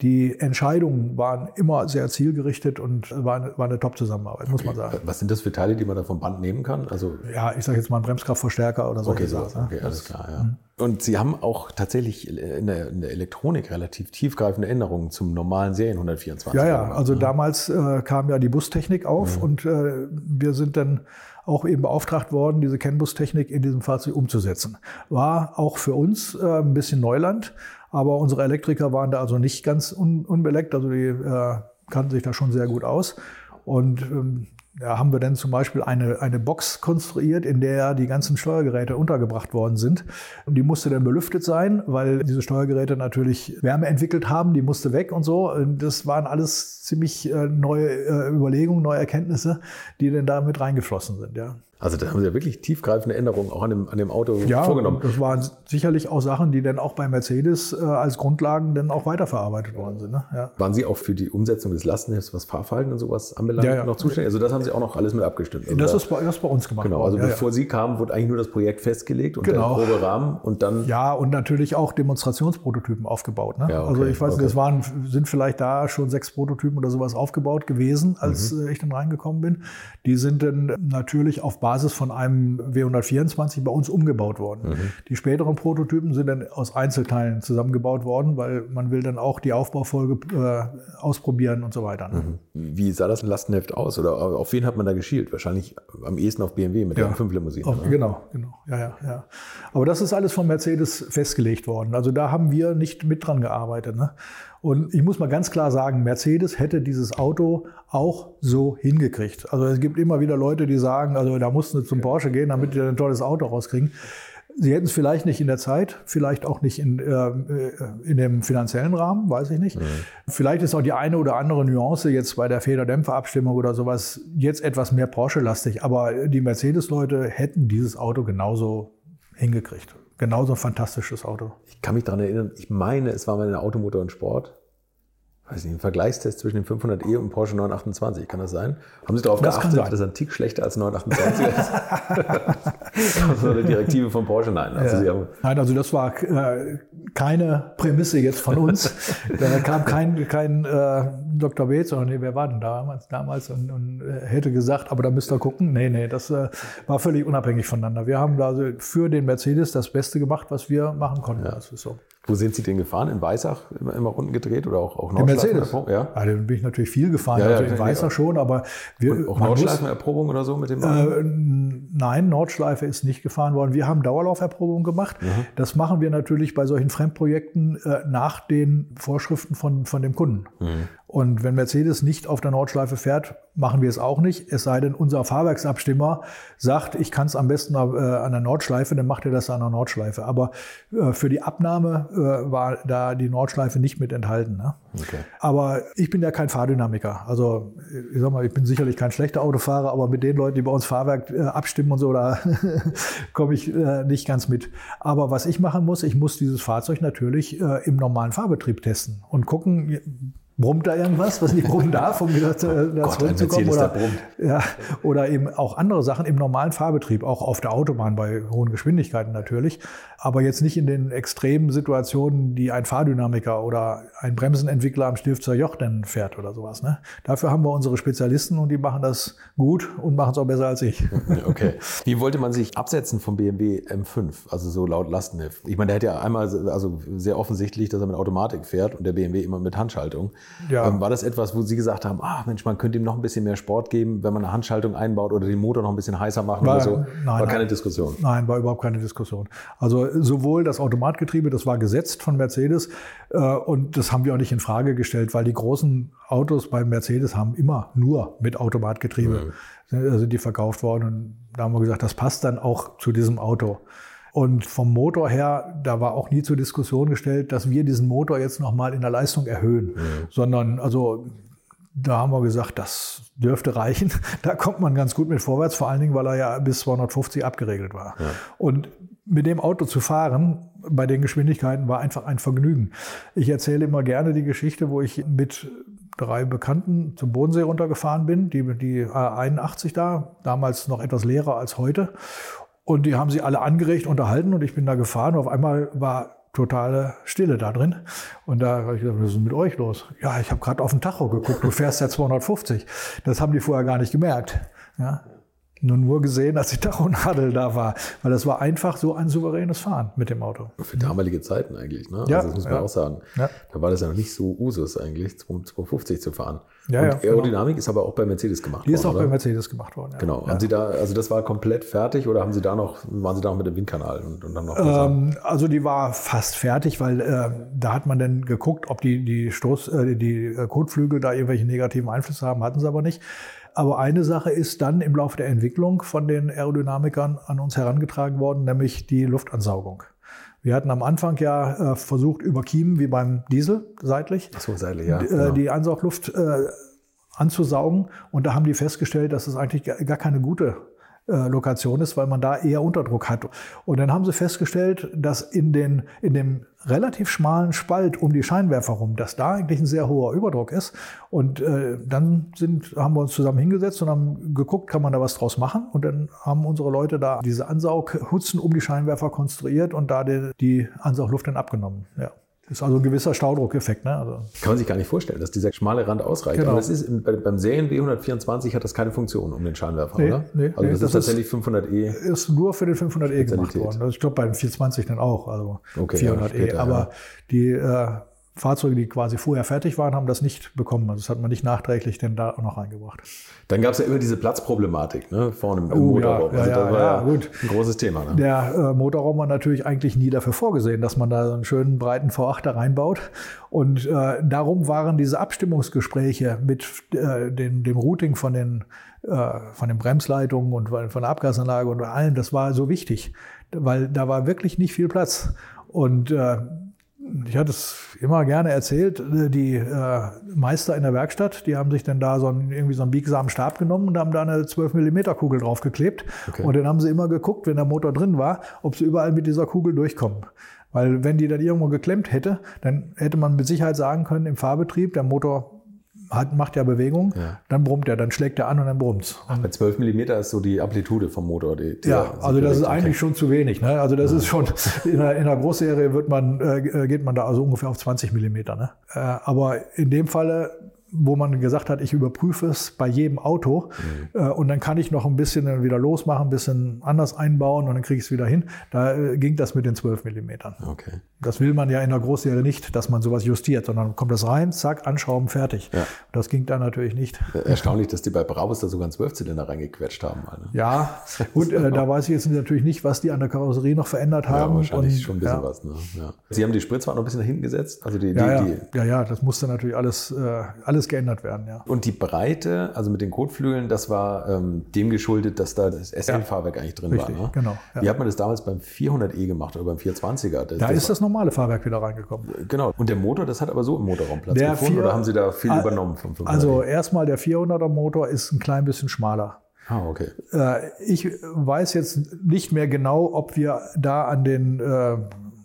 die Entscheidungen waren immer sehr zielgerichtet und war eine, war eine Top-Zusammenarbeit, muss man sagen. Was sind das für Teile, die man da vom Band nehmen kann? Also ja, ich sage jetzt mal ein Bremskraftverstärker oder so. Okay, so, okay, alles klar, ja. Mhm. Und Sie haben auch tatsächlich in der, in der, Elektronik relativ tiefgreifende Änderungen zum normalen Serien 124. Ja, ja, also ne? damals äh, kam ja die Bustechnik auf mhm. und äh, wir sind dann auch eben beauftragt worden, diese CAN-Bus-Technik in diesem Fahrzeug umzusetzen. War auch für uns äh, ein bisschen Neuland. Aber unsere Elektriker waren da also nicht ganz un unbeleckt, also die äh, kannten sich da schon sehr gut aus. Und ähm, da haben wir dann zum Beispiel eine, eine Box konstruiert, in der die ganzen Steuergeräte untergebracht worden sind. Und die musste dann belüftet sein, weil diese Steuergeräte natürlich Wärme entwickelt haben, die musste weg und so. Und das waren alles ziemlich äh, neue äh, Überlegungen, neue Erkenntnisse, die dann da mit reingeflossen sind. Ja. Also da haben Sie ja wirklich tiefgreifende Änderungen auch an dem, an dem Auto ja, vorgenommen. Das waren sicherlich auch Sachen, die dann auch bei Mercedes äh, als Grundlagen dann auch weiterverarbeitet worden sind. Ne? Ja. Waren Sie auch für die Umsetzung des Lastenhefts, was Fahrverhalten und sowas anbelangt, ja, ja. noch zuständig? Also das haben Sie auch noch alles mit abgestimmt. Also das, ist bei, das ist bei uns gemacht Genau, also bevor Sie kamen, wurde eigentlich nur das Projekt festgelegt und genau. der grobe Rahmen und dann... Ja, und natürlich auch Demonstrationsprototypen aufgebaut. Ne? okay, also ich weiß nicht, okay. es waren, sind vielleicht da schon sechs Prototypen oder sowas aufgebaut gewesen, als mhm. ich dann reingekommen bin. Die sind dann natürlich auf Basis von einem W124 bei uns umgebaut worden. Mhm. Die späteren Prototypen sind dann aus Einzelteilen zusammengebaut worden, weil man will dann auch die Aufbaufolge äh, ausprobieren und so weiter. Mhm. Wie sah das Lastenheft aus? Oder auf wen hat man da geschielt? Wahrscheinlich am ehesten auf BMW mit ja, der 5 Limousine. Auf, ne? Genau, genau. Ja, ja, ja. Aber das ist alles von Mercedes festgelegt worden. Also da haben wir nicht mit dran gearbeitet. Ne? Und ich muss mal ganz klar sagen, Mercedes hätte dieses Auto auch so hingekriegt. Also es gibt immer wieder Leute, die sagen, also da mussten sie zum Porsche gehen, damit die ein tolles Auto rauskriegen. Sie hätten es vielleicht nicht in der Zeit, vielleicht auch nicht in, äh, in dem finanziellen Rahmen, weiß ich nicht. Mhm. Vielleicht ist auch die eine oder andere Nuance jetzt bei der Federdämpferabstimmung oder sowas jetzt etwas mehr Porsche-lastig. Aber die Mercedes-Leute hätten dieses Auto genauso hingekriegt genauso ein fantastisches Auto. Ich kann mich daran erinnern, ich meine, es war mal eine Automotor und Sport weiß nicht, ein Vergleichstest zwischen dem 500e und Porsche 928, kann das sein? Haben Sie darauf das geachtet, dass er ein Tick schlechter als 928 ist? das war eine Direktive von Porsche, nein. Also ja. nein, also das war äh, keine Prämisse jetzt von uns. da kam kein, kein äh, Dr. Beetz, sondern nee, wer war denn damals, damals und, und äh, hätte gesagt, aber da müsst ihr gucken. Nee, nee, das äh, war völlig unabhängig voneinander. Wir haben da also für den Mercedes das Beste gemacht, was wir machen konnten. Ja. Das ist so. Wo sind Sie denn gefahren? In Weissach immer, immer Runden gedreht oder auch, auch Nordschleifen? Ja. ja, da bin ich natürlich viel gefahren, ja, ja, also in Weissach schon, aber wir. Und auch Nordschleifenerprobung oder so mit dem äh, Nein, Nordschleife ist nicht gefahren worden. Wir haben Dauerlauferprobung gemacht. Mhm. Das machen wir natürlich bei solchen Fremdprojekten äh, nach den Vorschriften von, von dem Kunden. Mhm. Und wenn Mercedes nicht auf der Nordschleife fährt, machen wir es auch nicht. Es sei denn, unser Fahrwerksabstimmer sagt, ich kann es am besten äh, an der Nordschleife, dann macht er das an der Nordschleife. Aber äh, für die Abnahme äh, war da die Nordschleife nicht mit enthalten. Ne? Okay. Aber ich bin ja kein Fahrdynamiker. Also ich sag mal, ich bin sicherlich kein schlechter Autofahrer, aber mit den Leuten, die bei uns Fahrwerk abstimmen und so, da komme ich nicht ganz mit. Aber was ich machen muss, ich muss dieses Fahrzeug natürlich im normalen Fahrbetrieb testen und gucken, Brummt da irgendwas, was nicht brummen darf, um wieder zu, oh Gott, zurückzukommen? Oder, ja, oder eben auch andere Sachen im normalen Fahrbetrieb, auch auf der Autobahn bei hohen Geschwindigkeiten natürlich aber jetzt nicht in den extremen Situationen, die ein Fahrdynamiker oder ein Bremsenentwickler am Stilfzer Joch dann fährt oder sowas. Ne? Dafür haben wir unsere Spezialisten und die machen das gut und machen es auch besser als ich. Okay. Wie wollte man sich absetzen vom BMW M5, also so laut Lastenheft? Ich meine, der hat ja einmal, also sehr offensichtlich, dass er mit Automatik fährt und der BMW immer mit Handschaltung. Ja. Ähm, war das etwas, wo Sie gesagt haben, ah Mensch, man könnte ihm noch ein bisschen mehr Sport geben, wenn man eine Handschaltung einbaut oder den Motor noch ein bisschen heißer machen war, oder so? Nein, war nein, keine Diskussion. Nein, war überhaupt keine Diskussion. Also sowohl das Automatgetriebe, das war gesetzt von Mercedes äh, und das haben wir auch nicht in Frage gestellt, weil die großen Autos bei Mercedes haben immer nur mit Automatgetriebe mhm. sind die verkauft worden und da haben wir gesagt, das passt dann auch zu diesem Auto. Und vom Motor her, da war auch nie zur Diskussion gestellt, dass wir diesen Motor jetzt nochmal in der Leistung erhöhen, mhm. sondern also da haben wir gesagt, das dürfte reichen. Da kommt man ganz gut mit vorwärts, vor allen Dingen, weil er ja bis 250 abgeregelt war. Ja. Und mit dem Auto zu fahren, bei den Geschwindigkeiten, war einfach ein Vergnügen. Ich erzähle immer gerne die Geschichte, wo ich mit drei Bekannten zum Bodensee runtergefahren bin, die, die A81 da, damals noch etwas leerer als heute. Und die haben sie alle angeregt, unterhalten und ich bin da gefahren. Und auf einmal war totale Stille da drin. Und da habe ich gesagt, was ist denn mit euch los? Ja, ich habe gerade auf den Tacho geguckt, du fährst ja 250. Das haben die vorher gar nicht gemerkt. Ja nur, nur gesehen, als die Tachonadel da war. Weil das war einfach so ein souveränes Fahren mit dem Auto. Für damalige Zeiten eigentlich, ne? Ja, also das muss man ja. auch sagen. Ja. Da war das ja noch nicht so Usus eigentlich, 250 zu fahren. Ja, Und ja, genau. Aerodynamik ist aber auch bei Mercedes gemacht Die worden. ist auch oder? bei Mercedes gemacht worden. Ja. Genau. Haben Sie da, also das war komplett fertig oder haben Sie da noch, waren Sie da noch mit dem Windkanal und, und dann noch Ähm, also die war fast fertig, weil äh, da hat man dann geguckt, ob die, die Stoß, äh, die äh, Kotflügel da irgendwelche negativen Einflüsse haben, hatten sie aber nicht. Aber eine Sache ist dann im Laufe der Entwicklung von den Aerodynamikern an uns herangetragen worden, nämlich die Luftansaugung. Wir hatten am Anfang ja äh, versucht, über Kiemen wie beim Diesel seitlich so, seitlich, ja. äh, genau. die Ansaugluft äh, anzusaugen. Und da haben die festgestellt, dass es eigentlich gar keine gute Lokation ist, weil man da eher Unterdruck hat. Und dann haben sie festgestellt, dass in, den, in dem relativ schmalen Spalt um die Scheinwerfer rum, dass da eigentlich ein sehr hoher Überdruck ist. Und äh, dann sind, haben wir uns zusammen hingesetzt und haben geguckt, kann man da was draus machen. Und dann haben unsere Leute da diese Ansaughutzen um die Scheinwerfer konstruiert und da die, die Ansaugluft dann abgenommen. Ja. Das ist also ein gewisser Staudruckeffekt. Ne? Also, Kann man sich gar nicht vorstellen, dass dieser schmale Rand ausreicht. Genau. Aber das ist im, bei, beim Serien W124 hat das keine Funktion um den Scheinwerfer, Nee, oder? nee, also nee, das, das ist tatsächlich 500e. ist nur für den 500e gemacht worden. Also ich glaube beim 420 dann auch, also Okay, ja, 400e. später, Aber ja. die äh, Fahrzeuge, die quasi vorher fertig waren, haben das nicht bekommen. Also das hat man nicht nachträglich denn da auch noch reingebracht. Dann gab es ja immer diese Platzproblematik ne, vorne im, im Oh, Motorraum. ja, Also ja, das war ja, gut. ein großes Thema. Ne? Der äh, Motorraum war natürlich eigentlich nie dafür vorgesehen, dass man da so einen schönen breiten V8 da reinbaut. Und äh, darum waren diese Abstimmungsgespräche mit äh, den, dem Routing von den, äh, von den Bremsleitungen und von der Abgasanlage und allem, das war so wichtig, weil da war wirklich nicht viel Platz. Und äh, ich hatte es immer gerne erzählt, äh, die äh, Meister in der Werkstatt, die haben sich dann da so einen, irgendwie so einen biegsamen Stab genommen und haben da eine 12 mm Kugel draufgeklebt. Okay. Und dann haben sie immer geguckt, wenn der Motor drin war, ob sie überall mit dieser Kugel durchkommen. Weil wenn die dann irgendwo geklemmt hätte, dann hätte man mit Sicherheit sagen können, im Fahrbetrieb, der Motor hat, macht ja Bewegung, Ja. dann brummt er, dann schlägt er an und dann brummt's. Bei 12 mm ist so die Amplitude vom Motor. Die, die Ja, also das ist eigentlich schon zu wenig. Ne? Also das ist schon, in der, in der Großserie wird man, äh, geht man da also ungefähr auf 20 Millimeter. Ne? Äh, aber in dem Falle, wo man gesagt hat, ich überprüfe es bei jedem Auto Mhm. äh, und dann kann ich noch ein bisschen dann wieder losmachen, ein bisschen anders einbauen und dann kriege ich es wieder hin. Da äh, ging das mit den 12 Millimetern. Okay. Das will man ja in der Großserie nicht, dass man sowas justiert, sondern kommt das rein, zack, anschrauben, fertig. Ja. Das ging da natürlich nicht. Erstaunlich, dass die bei Brabus da sogar einen Zwölfzylinder reingequetscht haben. Ne? Ja, gut, äh, da weiß ich jetzt natürlich nicht, was die an der Karosserie noch verändert Ja, haben. wahrscheinlich Und, schon ein bisschen ja, was. Ne? Ja. Sie haben die Spritzwart noch ein bisschen nach hinten gesetzt. Also die, Ja, die, ja, die, ja, ja, das musste natürlich alles, äh, alles geändert werden, ja. Und die Breite, also mit den Kotflügeln, das war ähm, dem geschuldet, dass da das SL-Fahrwerk eigentlich drin Richtig, war. Ne? genau, ja. Wie hat man das damals beim 400e gemacht oder beim 420er? Das, Da das ist das normale Fahrwerk wieder reingekommen. Genau. Und der Motor, das hat aber so im Motorraum Platz Der gefunden vier- oder haben Sie da viel übernommen vom 500e? Also erstmal der 400er Motor ist ein klein bisschen schmaler. ah, okay. Äh, ich weiß jetzt nicht mehr genau, ob wir da an den, äh,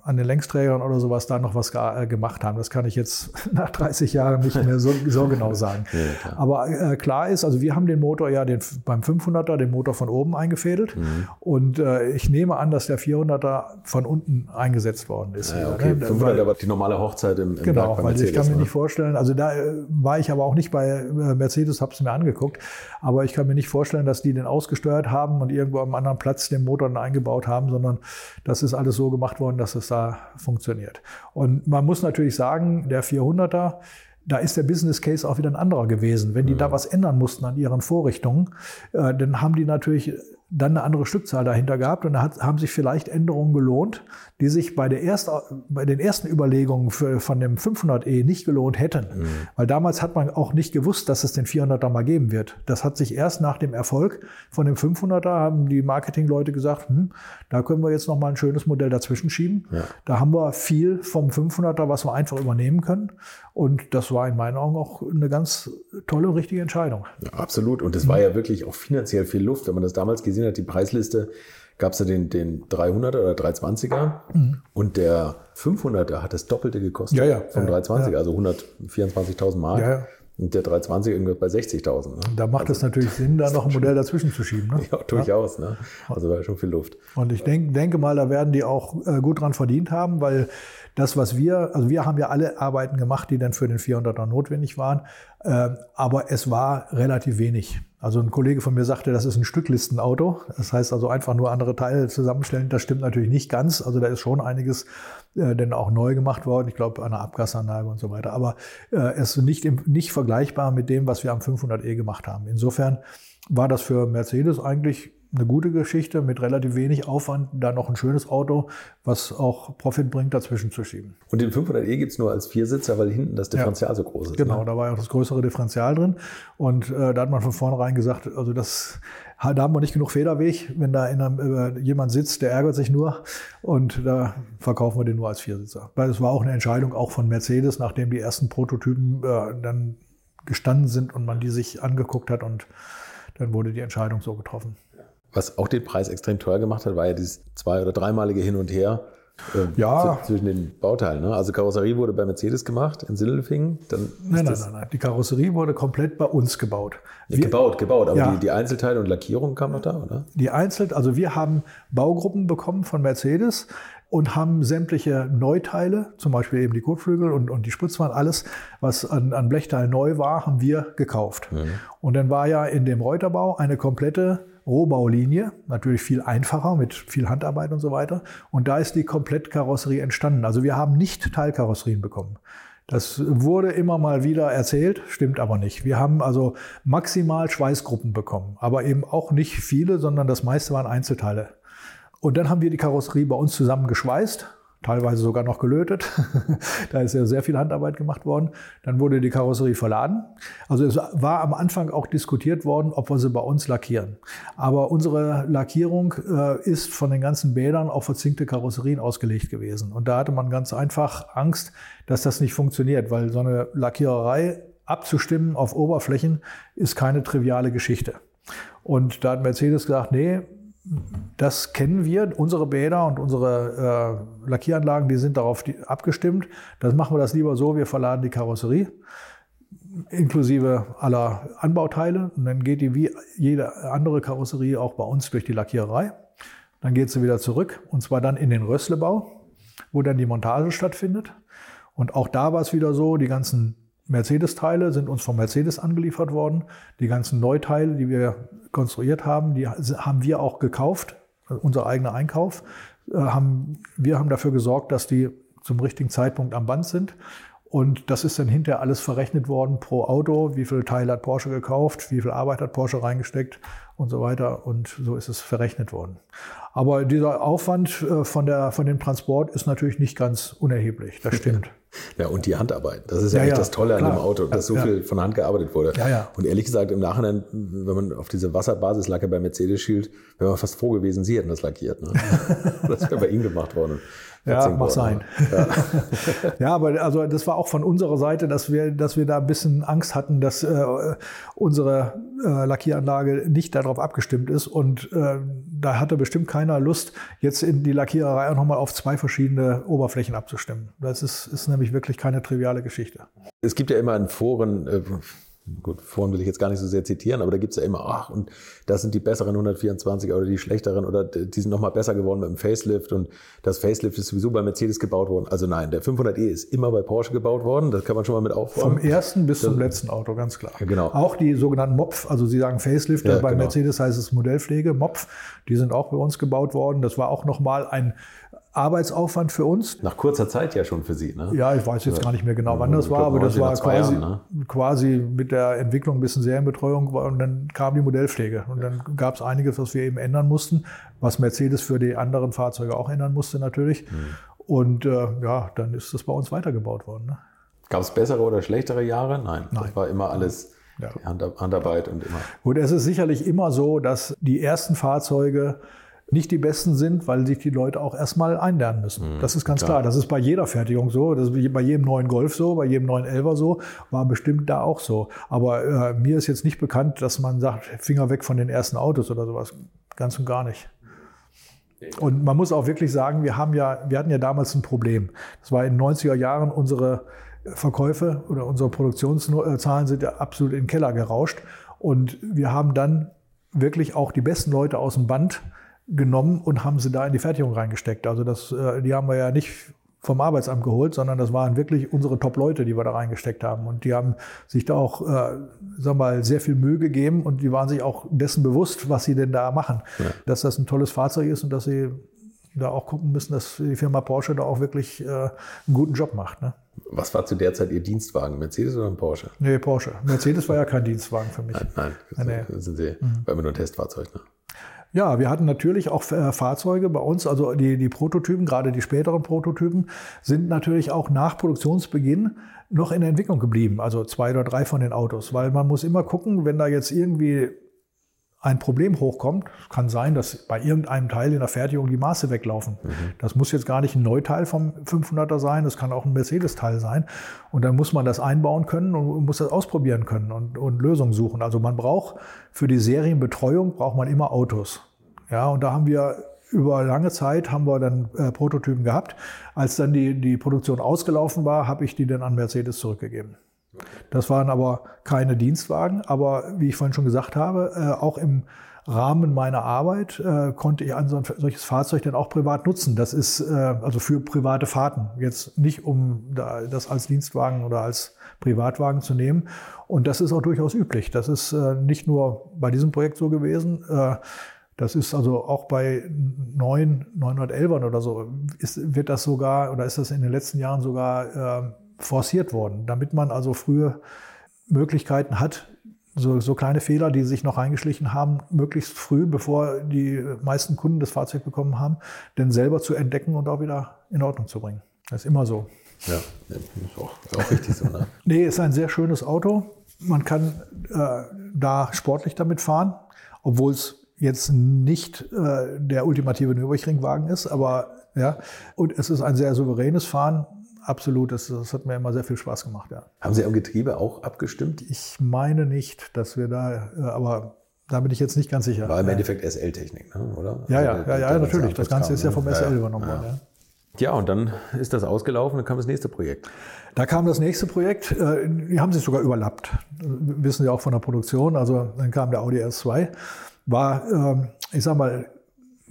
an den Längsträgern oder sowas da noch was ge- äh, gemacht haben. Das kann ich jetzt nach 30 Jahren nicht mehr so, so genau sagen. Ja. Aber äh, klar ist, also wir haben den Motor ja den, beim 500er den Motor von oben eingefädelt Mhm. und äh, ich nehme an, dass der 400er von unten eingesetzt worden ist. Ja, okay. ne? 500 Weil- aber die normale Hochzeit im, im Genau, weil ich Mercedes, kann mir ne? nicht vorstellen, also da äh, war ich aber auch nicht bei äh, Mercedes, habe es mir angeguckt, aber ich kann mir nicht vorstellen, dass die den ausgesteuert haben und irgendwo am anderen Platz den Motor dann eingebaut haben, sondern das ist alles so gemacht worden, dass es da funktioniert. Und man muss natürlich sagen, der 400er, da ist der Business Case auch wieder ein anderer gewesen. Wenn die da was ändern mussten an ihren Vorrichtungen, äh, dann haben die natürlich dann eine andere Stückzahl dahinter gehabt und da hat, haben sich vielleicht Änderungen gelohnt, die sich bei, der erst, bei den ersten Überlegungen für, von dem 500e nicht gelohnt hätten. Mhm. Weil damals hat man auch nicht gewusst, dass es den 400er mal geben wird. Das hat sich erst nach dem Erfolg von dem 500er haben die Marketingleute gesagt, hm, da können wir jetzt noch mal ein schönes Modell dazwischen schieben. Ja. Da haben wir viel vom 500er, was wir einfach übernehmen können. Und das war in meinen Augen auch eine ganz tolle und richtige Entscheidung. Ja, absolut. Und es war ja wirklich auch finanziell viel Luft, wenn man das damals gesehen hat, die Preisliste gab es ja den, den 300er oder 320er mhm. und der 500er hat das Doppelte gekostet ja, ja, vom 320er, ja. also 124.000 Mark. Und der 320 irgendwas bei 60.000. Ne? Da macht also, es natürlich Sinn, da noch ein Modell dazwischen zu schieben. Ne? Ja, durchaus. Ne? Also da ist schon viel Luft. Und ich denk, denke mal, da werden die auch äh, gut dran verdient haben, weil das, was wir, also wir haben ja alle Arbeiten gemacht, die dann für den 400er notwendig waren, äh, aber es war relativ wenig. Also ein Kollege von mir sagte, das ist ein Stücklistenauto. Das heißt also einfach nur andere Teile zusammenstellen. Das stimmt natürlich nicht ganz. Also da ist schon einiges äh, denn auch neu gemacht worden. Ich glaube, eine Abgasanlage und so weiter. Aber äh, es ist nicht, nicht vergleichbar mit dem, was wir am 500e gemacht haben. Insofern war das für Mercedes eigentlich eine gute Geschichte mit relativ wenig Aufwand, da noch ein schönes Auto, was auch Profit bringt, dazwischen zu schieben. Und den 500e gibt es nur als Viersitzer, weil hinten das Differential ja, so groß ist. Genau, ne? da war ja auch das größere Differential drin. Und äh, da hat man von vornherein gesagt, also das, da haben wir nicht genug Federweg. Wenn da in einem, äh, jemand sitzt, der ärgert sich nur. Und da verkaufen wir den nur als Viersitzer. Weil es war auch eine Entscheidung auch von Mercedes, nachdem die ersten Prototypen äh, dann gestanden sind und man die sich angeguckt hat und dann wurde die Entscheidung so getroffen. Was auch den Preis extrem teuer gemacht hat, war ja dieses zwei- oder dreimalige Hin und Her äh, ja. zwischen den Bauteilen. Ne? Also Karosserie wurde bei Mercedes gemacht in Sindelfingen. Dann nein, nein, nein, nein. Die Karosserie wurde komplett bei uns gebaut. Wir, gebaut, gebaut. Aber ja. die, die, Einzelteile und Lackierung kamen noch da, oder? Die Einzel, also wir haben Baugruppen bekommen von Mercedes und haben sämtliche Neuteile, zum Beispiel eben die Kotflügel und, und die Spritzwand, alles, was an, an Blechteil neu war, haben wir gekauft. Mhm. Und dann war ja in dem Reuterbau eine komplette Rohbaulinie, natürlich viel einfacher mit viel Handarbeit und so weiter. Und da ist die Komplettkarosserie entstanden. Also wir haben nicht Teilkarosserien bekommen. Das wurde immer mal wieder erzählt, stimmt aber nicht. Wir haben also maximal Schweißgruppen bekommen, aber eben auch nicht viele, sondern das meiste waren Einzelteile. Und dann haben wir die Karosserie bei uns zusammen geschweißt teilweise sogar noch gelötet. da ist ja sehr viel Handarbeit gemacht worden. Dann wurde die Karosserie verladen. Also es war am Anfang auch diskutiert worden, ob wir sie bei uns lackieren. Aber unsere Lackierung äh, ist von den ganzen Bädern auf verzinkte Karosserien ausgelegt gewesen. Und da hatte man ganz einfach Angst, dass das nicht funktioniert, weil so eine Lackiererei abzustimmen auf Oberflächen ist keine triviale Geschichte. Und da hat Mercedes gesagt, nee, das kennen wir, unsere Bäder und unsere äh, Lackieranlagen, die sind darauf abgestimmt. Das machen wir das lieber so, wir verladen die Karosserie inklusive aller Anbauteile und dann geht die wie jede andere Karosserie auch bei uns durch die Lackiererei. Dann geht sie wieder zurück und zwar dann in den Rösslebau, wo dann die Montage stattfindet. Und auch da war es wieder so, die ganzen Mercedes-Teile sind uns von Mercedes angeliefert worden. Die ganzen Neuteile, die wir konstruiert haben, die haben wir auch gekauft, also unser eigener Einkauf. Äh, wir haben dafür gesorgt, dass die zum richtigen Zeitpunkt am Band sind. Und das ist dann hinterher alles verrechnet worden pro Auto. Wie viel Teile hat Porsche gekauft? Wie viel Arbeit hat Porsche reingesteckt? Und so weiter. Und so ist es verrechnet worden. Aber dieser Aufwand äh, von, der, von dem Transport ist natürlich nicht ganz unerheblich. Das stimmt. Ja, und die Handarbeit. Das ist ja, ja echt das Tolle klar. an dem Auto, dass so ja. viel von Hand gearbeitet wurde. Ja, ja. Und ehrlich gesagt, im Nachhinein, wenn man auf diese Wasserbasislacke bei Mercedes schielt, wäre man fast froh gewesen, sie hätten das lackiert. Ne? das wäre bei ihnen gemacht worden. Ja, mag sein. Ja. ja, aber also das war auch von unserer Seite, dass wir, dass wir da ein bisschen Angst hatten, dass äh, unsere äh, Lackieranlage nicht darauf abgestimmt ist. Und äh, da hatte bestimmt keiner Lust, jetzt in die Lackiererei auch nochmal auf zwei verschiedene Oberflächen abzustimmen. Das ist, ist nämlich wirklich keine triviale Geschichte. Es gibt ja immer in Foren, äh, gut, vorhin will ich jetzt gar nicht so sehr zitieren, aber da gibt's ja immer, ach, und das sind die besseren 124 oder die schlechteren oder die sind nochmal besser geworden mit dem Facelift und das Facelift ist sowieso bei Mercedes gebaut worden. Also nein, der 500e ist immer bei Porsche gebaut worden, das kann man schon mal mit aufräumen. Vom ersten bis das, zum letzten Auto, ganz klar. Genau. Auch die sogenannten MOPF, also Sie sagen Facelift, ja, bei genau. Mercedes heißt es Modellpflege, MOPF, die sind auch bei uns gebaut worden. Das war auch nochmal ein Arbeitsaufwand für uns. Nach kurzer Zeit ja schon für Sie, ne? Ja, ich weiß jetzt gar nicht mehr genau, wann das war, glaub, aber das war quasi, Jahren, ne? quasi mit der Entwicklung ein bisschen Serienbetreuung und dann kam die Modellpflege. Und dann gab es einiges, was wir eben ändern mussten, was Mercedes für die anderen Fahrzeuge auch ändern musste natürlich. Hm. Und äh, ja, dann ist das bei uns weitergebaut worden. Ne? Gab es bessere oder schlechtere Jahre? Nein, Nein. das war immer alles Ja. Hand, Handarbeit und immer. Gut, es ist sicherlich immer so, dass die ersten Fahrzeuge nicht die besten sind, weil sich die Leute auch erstmal einlernen müssen. das ist ganz klar. klar. Das ist bei jeder Fertigung so. Das ist bei jedem neuen Golf so, bei jedem neuen Elver so, war bestimmt da auch so. Aber äh, mir ist jetzt nicht bekannt, dass man sagt, Finger weg von den ersten Autos oder sowas. Ganz und gar nicht. Und man muss auch wirklich sagen, wir haben ja, wir hatten ja damals ein Problem. Das war in den 90er Jahren unsere Verkäufe oder unsere Produktionszahlen sind ja absolut in den Keller gerauscht. Und wir haben dann wirklich auch die besten Leute aus dem Band genommen und haben sie da in die Fertigung reingesteckt. Also das, äh, die haben wir ja nicht vom Arbeitsamt geholt, sondern das waren wirklich unsere Top-Leute, die wir da reingesteckt haben. Und die haben sich da auch, äh, sag mal, sehr viel Mühe gegeben und die waren sich auch dessen bewusst, was sie denn da machen. Dass das ein tolles Fahrzeug ist und dass sie da auch gucken müssen, dass die Firma Porsche da auch wirklich äh, einen guten Job macht. Ne? Was war zu der Zeit Ihr Dienstwagen? Mercedes oder ein Porsche? Nee, Porsche. Mercedes war ja kein Dienstwagen für mich. Nein, nein, das, Nee. das sind Sie, war immer nur ein Testfahrzeug. Ne? Ja, wir hatten natürlich auch äh, Fahrzeuge bei uns, also die, die Prototypen, gerade die späteren Prototypen, sind natürlich auch nach Produktionsbeginn noch in der Entwicklung geblieben. Also zwei oder drei von den Autos, weil man muss immer gucken, wenn da jetzt irgendwie ein Problem hochkommt, kann sein, dass bei irgendeinem Teil in der Fertigung die Maße weglaufen. Das muss jetzt gar nicht ein Neuteil vom 500er sein, das kann auch ein Mercedes-Teil sein. Und dann muss man das einbauen können und muss das ausprobieren können und, und Lösungen suchen. Also man braucht für die Serienbetreuung braucht man immer Autos. Ja, und da haben wir über lange Zeit haben wir dann äh, Prototypen gehabt. Als dann die, die Produktion ausgelaufen war, habe ich die dann an Mercedes zurückgegeben. Das waren aber keine Dienstwagen, aber wie ich vorhin schon gesagt habe, äh, auch im Rahmen meiner Arbeit äh, konnte ich ein so ein solches Fahrzeug dann auch privat nutzen. Das ist äh, also für private Fahrten, jetzt nicht um da, das als Dienstwagen oder als Privatwagen zu nehmen. Und das ist auch durchaus üblich. Das ist äh, nicht nur bei diesem Projekt so gewesen. Äh, das ist also auch bei neuen 911ern oder so, ist, wird das sogar, oder ist das in den letzten Jahren sogar äh, forciert worden, damit man also frühe Möglichkeiten hat, so, so kleine Fehler, die sich noch eingeschlichen haben, möglichst früh, bevor die meisten Kunden das Fahrzeug bekommen haben, denn selber zu entdecken und auch wieder in Ordnung zu bringen. Das ist immer so. Ja, ist auch, ist auch richtig so. Ne? Nee, ist ein sehr schönes Auto. Man kann äh, da sportlich damit fahren, obwohl es jetzt nicht äh, der ultimative Nürburgringwagen ist, aber ja, und es ist ein sehr souveränes Fahren. Absolut, das, das hat mir immer sehr viel Spaß gemacht, ja. Haben Sie am Getriebe auch abgestimmt? Ich meine nicht, dass wir da, äh, aber da bin ich jetzt nicht ganz sicher. War im ja. Endeffekt SL-Technik, ne? oder? Ja, ja, Also ja, ja, der natürlich. Das Ganze ist ja vom SL ne? übernommen worden. Ja. Ja, und dann ist das ausgelaufen, dann kam das nächste Projekt. Da kam das nächste Projekt, äh, die haben sich sogar überlappt, wissen Sie auch von der Produktion. Also dann kam der Audi S2, war, ähm, ich sag mal,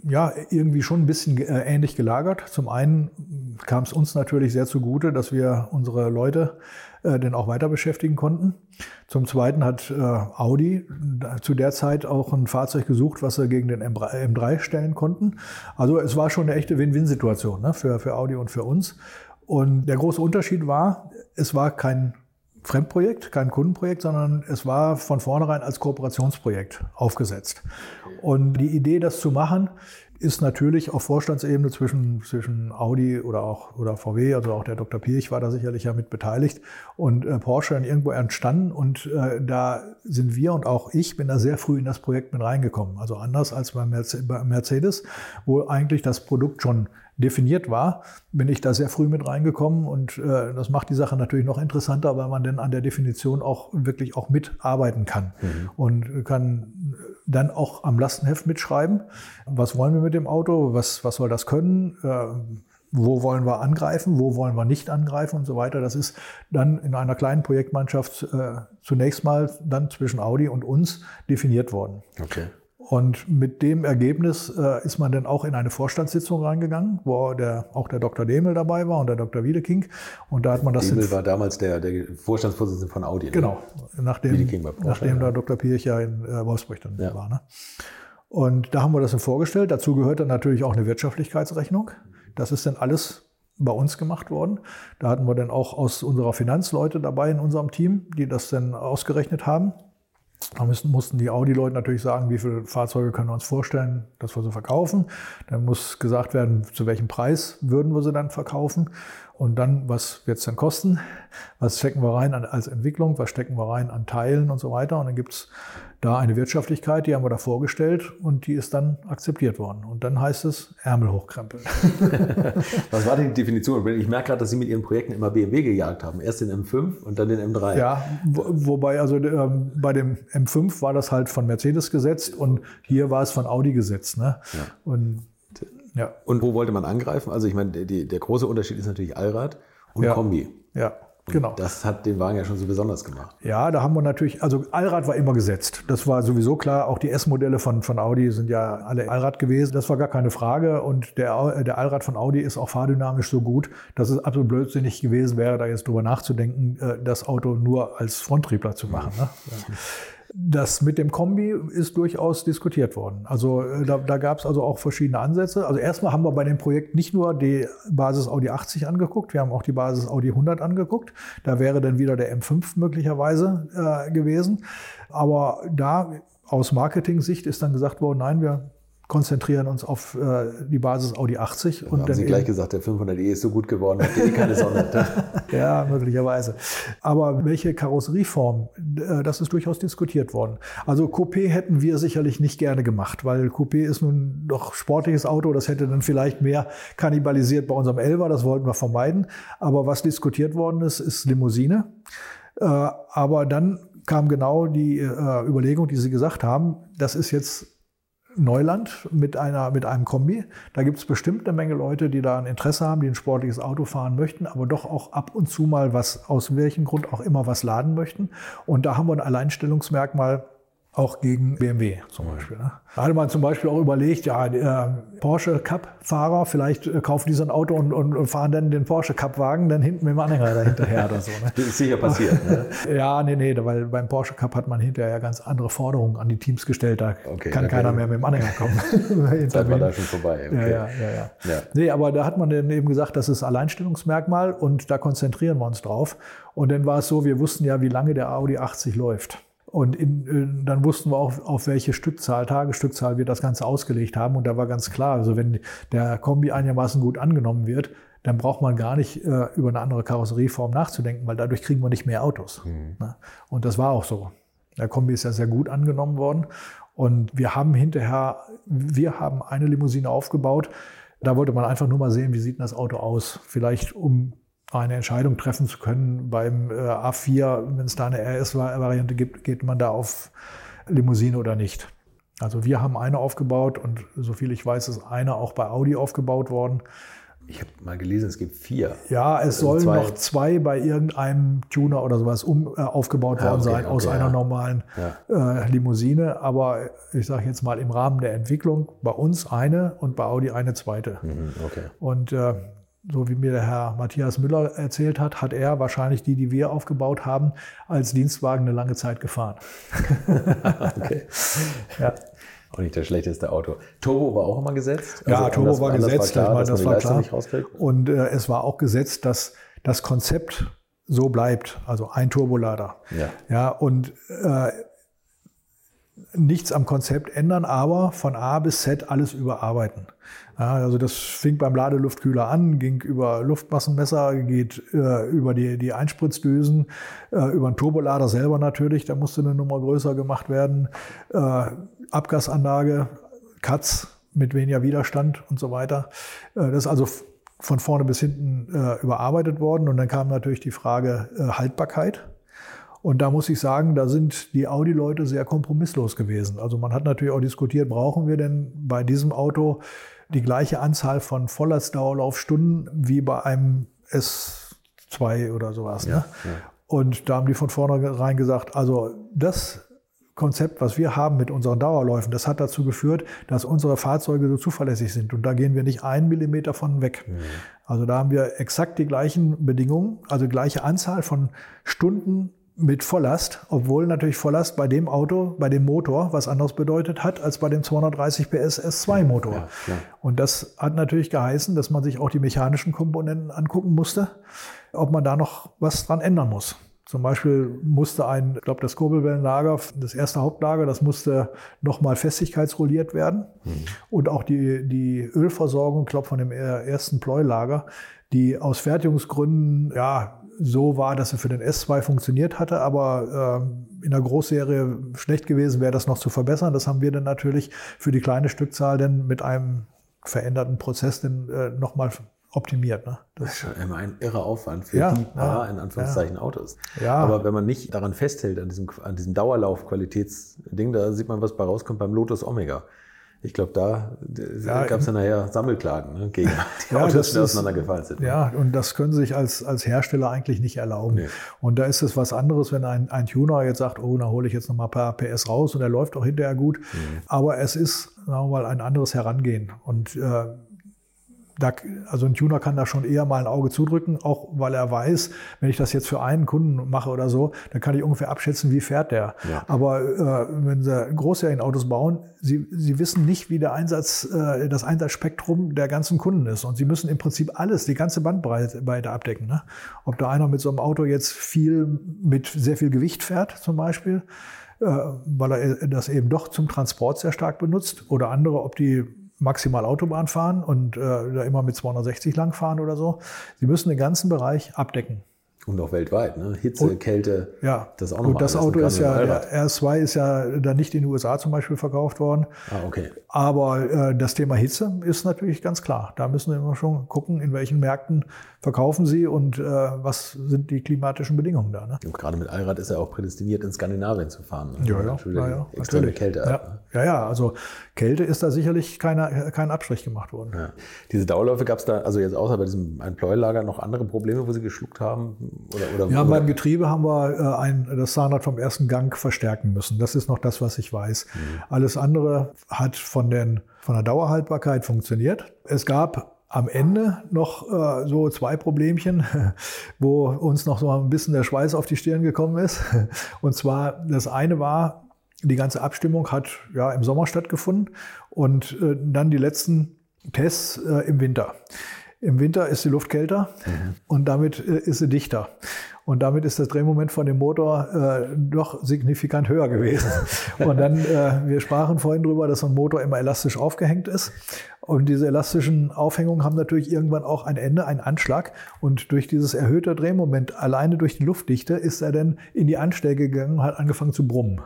ja, irgendwie schon ein bisschen äh, ähnlich gelagert. Zum einen kam es uns natürlich sehr zugute, dass wir unsere Leute äh, denn auch weiter beschäftigen konnten. Zum Zweiten hat äh, Audi da- zu der Zeit auch ein Fahrzeug gesucht, was sie gegen den M3, M3 stellen konnten. Also es war schon eine echte Win-Win-Situation ne, für, für Audi und für uns. Und der große Unterschied war, es war kein Fremdprojekt, kein Kundenprojekt, sondern es war von vornherein als Kooperationsprojekt aufgesetzt. Und die Idee, das zu machen, ist natürlich auf Vorstandsebene zwischen, zwischen Audi oder auch oder VW, also auch der Dr. Pirch war da sicherlich ja mit beteiligt und äh, Porsche dann irgendwo entstanden und äh, da sind wir und auch ich bin da sehr früh in das Projekt mit reingekommen. Also anders als bei Mercedes, wo eigentlich das Produkt schon definiert war, bin ich da sehr früh mit reingekommen und äh, das macht die Sache natürlich noch interessanter, weil man dann an der Definition auch wirklich auch mitarbeiten kann und kann dann auch am Lastenheft mitschreiben, was wollen wir mit dem Auto, was, was soll das können, äh, wo wollen wir angreifen, wo wollen wir nicht angreifen und so weiter. Das ist dann in einer kleinen Projektmannschaft äh, zunächst mal dann zwischen Audi und uns definiert worden. Okay. Und mit dem Ergebnis äh, ist man dann auch in eine Vorstandssitzung reingegangen, wo der, auch der Dr. Demel dabei war und der Dr. Wiedeking. Und da hat man das Demel war damals der, der Vorstandsvorsitzende von Audi. ne? Genau, nachdem, Wiedeking nachdem ja. der Dr. Pirch ja in äh, Wolfsburg dann Ja. war. Ne? Und da haben wir das dann vorgestellt. Dazu gehört dann natürlich auch eine Wirtschaftlichkeitsrechnung. Das ist dann alles bei uns gemacht worden. Da hatten wir dann auch aus unserer Finanzleute dabei in unserem Team, die das dann ausgerechnet haben. Da müssen, mussten die Audi-Leute natürlich sagen, wie viele Fahrzeuge können wir uns vorstellen, dass wir sie verkaufen. Dann muss gesagt werden, zu welchem Preis würden wir sie dann verkaufen. Und dann, was wird es dann kosten? Was stecken wir rein als Entwicklung? Was stecken wir rein an Teilen und so weiter? Und dann gibt es da eine Wirtschaftlichkeit, die haben wir da vorgestellt und die ist dann akzeptiert worden. Und dann heißt es Ärmel hochkrempeln. Was war die Definition? Ich merke gerade, dass Sie mit Ihren Projekten immer BMW gejagt haben. Erst den M5 und dann den M3. Ja, wo, wobei also ähm, bei dem M5 war das halt von Mercedes gesetzt und hier war es von Audi gesetzt. Ne? Ja. Und, ja. und wo wollte man angreifen? Also ich meine, die, der große Unterschied ist natürlich Allrad und ja. Kombi. Ja. Genau. Das hat den Wagen ja schon so besonders gemacht. Ja, da haben wir natürlich, also Allrad war immer gesetzt. Das war sowieso klar. Auch die S-Modelle von, von Audi sind ja alle Allrad gewesen. Das war gar keine Frage. Und der, der Allrad von Audi ist auch fahrdynamisch so gut, dass es absolut blödsinnig gewesen wäre, da jetzt drüber nachzudenken, äh, das Auto nur als Fronttriebler zu machen. Ne? Ja. Das mit dem Kombi ist durchaus diskutiert worden. Also äh, da, da gab es also auch verschiedene Ansätze. Also erstmal haben wir bei dem Projekt nicht nur die Basis Audi 80 angeguckt, wir haben auch die Basis Audi 100 angeguckt. Da wäre dann wieder der M5 möglicherweise äh, gewesen. Aber da aus Marketing-Sicht ist dann gesagt worden, nein, wir konzentrieren uns auf äh, die Basis Audi 80. Ja, und haben dann Sie gleich gesagt, der 500e ist so gut geworden, hat eh keine Sonne. ja, möglicherweise. Aber welche Karosserieform, äh, das ist durchaus diskutiert worden. Also Coupé hätten wir sicherlich nicht gerne gemacht, weil Coupé ist nun doch sportliches Auto, das hätte dann vielleicht mehr kannibalisiert bei unserem Elva, das wollten wir vermeiden. Aber was diskutiert worden ist, ist Limousine. Äh, aber dann kam genau die äh, Überlegung, die Sie gesagt haben, das ist jetzt Neuland mit, einer, mit einem Kombi. Da gibt es bestimmt eine Menge Leute, die da ein Interesse haben, die ein sportliches Auto fahren möchten, aber doch auch ab und zu mal was, aus welchem Grund auch immer was laden möchten. Und da haben wir ein Alleinstellungsmerkmal auch gegen BMW zum Beispiel. Ne? Da hatte man zum Beispiel auch überlegt, ja, äh, Porsche Cup-Fahrer, vielleicht äh, kaufen die so ein Auto und, und, fahren dann den Porsche Cup-Wagen dann hinten mit dem Anhänger dahinterher oder so. Ne? Das ist sicher passiert. Ne? ja, nee, nee, weil beim Porsche Cup hat man hinterher ja ganz andere Forderungen an die Teams gestellt. Da okay, kann keiner mehr mit dem Anhänger kommen. Zeit war da schon vorbei. Okay. Ja, ja, ja, ja, ja. Nee, aber da hat man dann eben gesagt, das ist Alleinstellungsmerkmal und da konzentrieren wir uns drauf. Und dann war es so, wir wussten ja, wie lange der Audi 80 läuft. Und in, dann wussten wir auch, auf welche Stückzahl, Tagesstückzahl wir das Ganze ausgelegt haben. Und da war ganz klar, also wenn der Kombi einigermaßen gut angenommen wird, dann braucht man gar nicht äh, über eine andere Karosserieform nachzudenken, weil dadurch kriegen wir nicht mehr Autos. Mhm. Ne? Und das war auch so. Der Kombi ist ja sehr gut angenommen worden. Und wir haben hinterher, wir haben eine Limousine aufgebaut. Da wollte man einfach nur mal sehen, wie sieht das Auto aus. Vielleicht um eine Entscheidung treffen zu können. Beim äh, A4, wenn es da eine RS-Variante gibt, geht man da auf Limousine oder nicht. Also wir haben eine aufgebaut und soviel ich weiß, ist eine auch bei Audi aufgebaut worden. Ich habe mal gelesen, es gibt vier. Ja, es also sollen zwei. noch zwei bei irgendeinem Tuner oder sowas um, äh, aufgebaut ah, worden okay, sein aus okay, einer ja. normalen ja. Äh, Limousine. Aber ich sage jetzt mal im Rahmen der Entwicklung bei uns eine und bei Audi eine zweite. Mhm, okay. Und äh, so wie mir der Herr Matthias Müller erzählt hat, hat er wahrscheinlich die, die wir aufgebaut haben, als Dienstwagen eine lange Zeit gefahren. okay. Ja. Auch nicht das schlechteste Auto. Turbo war auch immer gesetzt? Also ja, Turbo war gesetzt, war klar, meine, das war klar. Und äh, es war auch gesetzt, dass das Konzept so bleibt, also ein Turbolader. Ja. ja und äh, nichts am Konzept ändern, aber von A bis Z alles überarbeiten. Ja, also das fing beim Ladeluftkühler an, ging über Luftmassenmesser, geht äh, über die, die Einspritzdüsen, äh, über den Turbolader selber natürlich, da musste eine Nummer größer gemacht werden, äh, Abgasanlage, Katz mit weniger Widerstand und so weiter. Äh, das ist also von vorne bis hinten äh, überarbeitet worden und dann kam natürlich die Frage äh, Haltbarkeit. Und da muss ich sagen, da sind die Audi-Leute sehr kompromisslos gewesen. Also man hat natürlich auch diskutiert, brauchen wir denn bei diesem Auto die gleiche Anzahl von Volllatsdauerlaufstunden wie bei einem S2 oder sowas. Ne? Ja, ja. Und da haben die von vornherein gesagt, also das Konzept, was wir haben mit unseren Dauerläufen, das hat dazu geführt, dass unsere Fahrzeuge so zuverlässig sind. Und da gehen wir nicht einen Millimeter von weg. Mhm. Also da haben wir exakt die gleichen Bedingungen, also gleiche Anzahl von Stunden mit Volllast, obwohl natürlich Volllast bei dem Auto, bei dem Motor was anderes bedeutet hat als bei dem 230 PS S2 Motor. Ja, und das hat natürlich geheißen, dass man sich auch die mechanischen Komponenten angucken musste, ob man da noch was dran ändern muss. Zum Beispiel musste ein, ich glaube, das Kurbelwellenlager, das erste Hauptlager, das musste nochmal festigkeitsrolliert werden. Mhm. Und auch die, die Ölversorgung, ich glaube, von dem ersten Pleulager, die aus Fertigungsgründen, ja, so war, dass er für den S2 funktioniert hatte, aber äh, in der Großserie schlecht gewesen wäre, das noch zu verbessern. Das haben wir dann natürlich für die kleine Stückzahl dann mit einem veränderten Prozess dann äh, nochmal optimiert. Ne? Das, das ist schon immer ein irrer Aufwand für ja, die paar, ja, in Anführungszeichen, ja. Autos. Ja. Aber wenn man nicht daran festhält, an diesem, an diesem Dauerlauf-Qualitätsding, da sieht man, was bei rauskommt beim Lotus Omega. Ich glaube, da ja, gab es ja nachher Sammelklagen ne, gegen die ja, Autos, die auseinandergefallen sind. Ja, und das können Sie sich als, als Hersteller eigentlich nicht erlauben. Nee. Und da ist es was anderes, wenn ein, ein Tuner jetzt sagt, oh, da hole ich jetzt noch mal ein paar PS raus und er läuft auch hinterher gut. Mhm. Aber es ist, sagen wir mal, ein anderes Herangehen. Und äh, da, also ein Tuner kann da schon eher mal ein Auge zudrücken, auch weil er weiß, wenn ich das jetzt für einen Kunden mache oder so, dann kann ich ungefähr abschätzen, wie fährt der. Ja. Aber äh, wenn sie Großserienautos bauen, sie, sie wissen nicht, wie der Einsatz, äh, das Einsatzspektrum der ganzen Kunden ist. Und sie müssen im Prinzip alles, die ganze Bandbreite abdecken. Ne? Ob da einer mit so einem Auto jetzt viel, mit sehr viel Gewicht fährt, zum Beispiel, äh, weil er das eben doch zum Transport sehr stark benutzt, oder andere, ob die maximal Autobahn fahren und äh, immer mit 260 lang fahren oder so. Sie müssen den ganzen Bereich abdecken. Und auch weltweit, ne? Hitze, und, Kälte. Ja. Das auch noch Und das Auto ist ja, der R2 ist ja da nicht in den USA zum Beispiel verkauft worden. Ah, okay. Aber äh, das Thema Hitze ist natürlich ganz klar. Da müssen wir immer schon gucken, in welchen Märkten verkaufen sie und äh, was sind die klimatischen Bedingungen da. Ne? Und gerade mit Allrad ist er auch prädestiniert, in Skandinavien zu fahren. Ne? Ja, ja, ja, ja, extreme natürlich. Kälte. Ja, ne? ja, ja, also Kälte ist da sicherlich keine, kein Abstrich gemacht worden. Ja. Diese Dauerläufe gab es da, also jetzt außer bei diesem Einpläulager noch andere Probleme, wo Sie geschluckt haben? Oder, oder, ja, beim Getriebe haben wir äh, ein, das Zahnrad vom ersten Gang verstärken müssen. Das ist noch das, was ich weiß. Mhm. Alles andere hat von, den, von der Dauerhaltbarkeit funktioniert. Es gab am Ende noch äh, so zwei Problemchen, wo uns noch so ein bisschen der Schweiß auf die Stirn gekommen ist. Und zwar das eine war, die ganze Abstimmung hat ja im Sommer stattgefunden und äh, dann die letzten Tests äh, im Winter. Im Winter ist die Luft kälter mhm. und damit äh, ist sie dichter. Und damit ist das Drehmoment von dem Motor äh, doch signifikant höher gewesen. Und dann, äh, wir sprachen vorhin drüber, dass so ein Motor immer elastisch aufgehängt ist. Und diese elastischen Aufhängungen haben natürlich irgendwann auch ein Ende, einen Anschlag. Und durch dieses erhöhte Drehmoment, alleine durch die Luftdichte, ist er dann in die Anschläge gegangen und hat angefangen zu brummen.